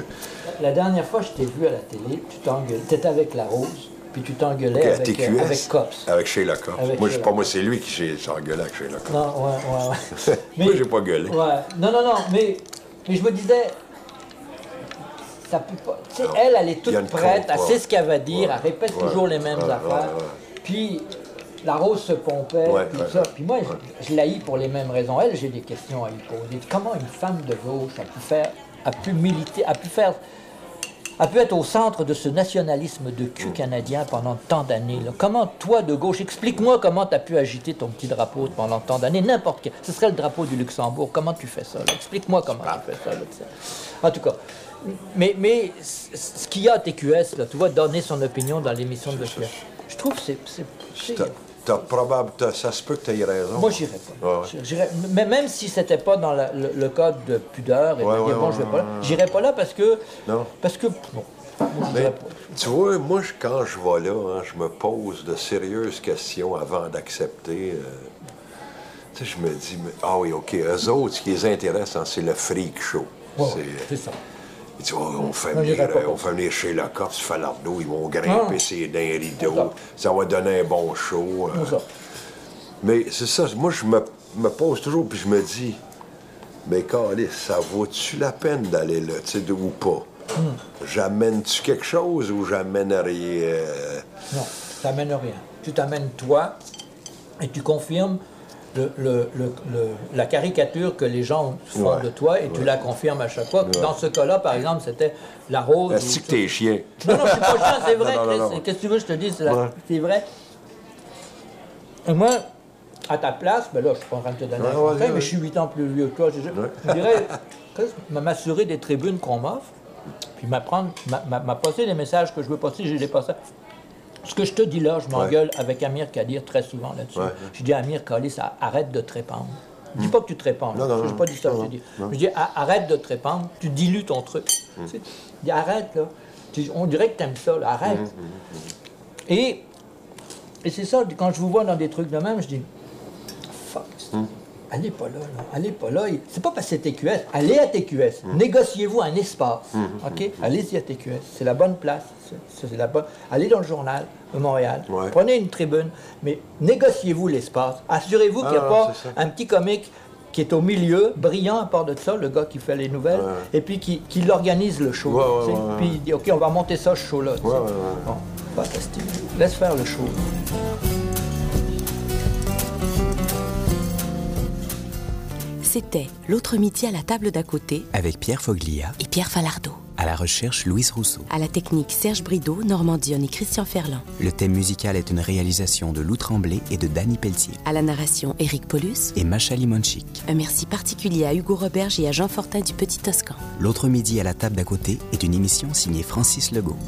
La dernière fois que je t'ai vu à la télé, tu t'engueulais. T'étais avec la Rose, puis tu t'engueulais avec, TQS, euh, avec Cops. Avec Sheila Cops. Avec moi, je sais Sheila pas, moi, c'est lui qui engueulé avec Sheila Cops. Non, ouais, ouais, ouais. <laughs> Moi, j'ai pas gueulé. Ouais. Non, non, non, mais, mais je me disais. Ça peut pas. Tu sais, elle, elle est toute prête, elle sait ce qu'elle va dire, ouais, elle répète ouais, toujours les mêmes ouais, affaires. Puis la rose se pompait, Ouais, puis ça. Puis moi, je, je la pour les mêmes raisons. Elle, j'ai des questions à lui poser. Comment une femme de gauche a pu faire, a pu militer, a pu faire a pu être au centre de ce nationalisme de cul canadien pendant tant d'années. Comment, toi de gauche, explique-moi comment tu as pu agiter ton petit drapeau pendant tant d'années, n'importe quel. Ce serait le drapeau du Luxembourg. Comment tu fais ça? Explique-moi comment tu fais ça. là. En tout cas. Mais, mais ce qu'il y a à TQS, là, tu vois, donner son opinion dans l'émission de Pierre, je trouve que c'est. T'as- probable, ça se peut que tu aies raison. moi, j'irais pas. Ouais, ouais. J'irais- mais même si c'était pas dans la- le, le code de pudeur et Ouais, de dire ouais, bon, je vais pas là, j'irais pas là parce que. Non. Parce que. Bon, moi, je Mais dirais pas. tu vois, moi, je- quand je vais là, hein, je me pose de sérieuses questions avant d'accepter. euh, tu sais, je me dis, mais- ah oui, OK, eux autres, ce qui les intéresse, hein, c'est le freak show. Ouais, c'est ça. Oh, on, fait Non, venir, euh, on fait venir chez Lacoste, Falardeau, ils vont grimper Ah. ses d'un rideau, ça. ça va donner un bon show. euh. Mais c'est ça, moi, je me, me pose toujours, puis je me dis, mais Calis, ça vaut-tu la peine d'aller là, tu sais, de- ou pas? Hmm. J'amène-tu quelque chose ou j'amène rien? Non, tu t'amènes rien. Tu t'amènes toi et tu confirmes le- le- le- le- la caricature que les gens font Ouais, de toi et tu la confirmes à chaque fois. Dans ce cas-là, par exemple, c'était la rose. Est-ce ou- que t'es chien? Non, non, je suis pas chien, c'est <laughs> vrai. Qu'est-ce que tu veux que je te dise? C'est la- c'est vrai. Et moi, à ta place, ben là, je suis pas en train de te donner un conseil, mais je suis 8 ans plus vieux que toi. Je, dirais, m'assurer des tribunes qu'on m'offre, puis m'apprendre, m'a- passer les messages que je veux passer, je les passe. Ce que je te dis là, je m'engueule avec Amir Kadir très souvent là-dessus. Ouais. Je dis à Amir Kadir, arrête de te répandre. Je dis pas que tu te répands. Non, non, Je n'ai pas dit ça. Non, je dis, je dis, arrête de te répandre, tu dilues ton truc. Mm. Tu sais, je dis, arrête, là. On dirait que tu aimes ça, là. Mm, arrête. Et, et c'est ça, quand je vous vois dans des trucs de même, je dis, fuck, Mm. allez pas là, là. Allez pas là. C'est pas parce que c'est TQS. Allez à TQS. Négociez-vous un espace. OK? Allez-y à TQS. C'est la bonne place. La bonne... Allez dans le journal Montréal. Ouais. Prenez une tribune. Mais négociez-vous l'espace. Assurez-vous qu'il n'y a Ah, pas un petit comique qui est au milieu, brillant à part de ça, le gars qui fait les nouvelles, Ouais. et puis qui, qui organise le show. Ouais. Puis il dit, OK, on va monter ça, ce show-là. Bon, fantastique. Laisse faire le show. C'était L'autre midi à la table d'à côté Avec Pierre Foglia, et Pierre Falardeau. à la recherche Louise Rousseau. À la technique Serge Brideau, Normand Dionne et Christian Ferland. Le thème musical est une réalisation de Lou Tremblay et de Danny Pelletier. À la narration Éric Paulus. Et Macha Limonchik. Un merci particulier à Hugo Roberge et à Jean Fortin du Petit Toscan. L'autre midi à la table d'à côté est une émission signée Francis Legault.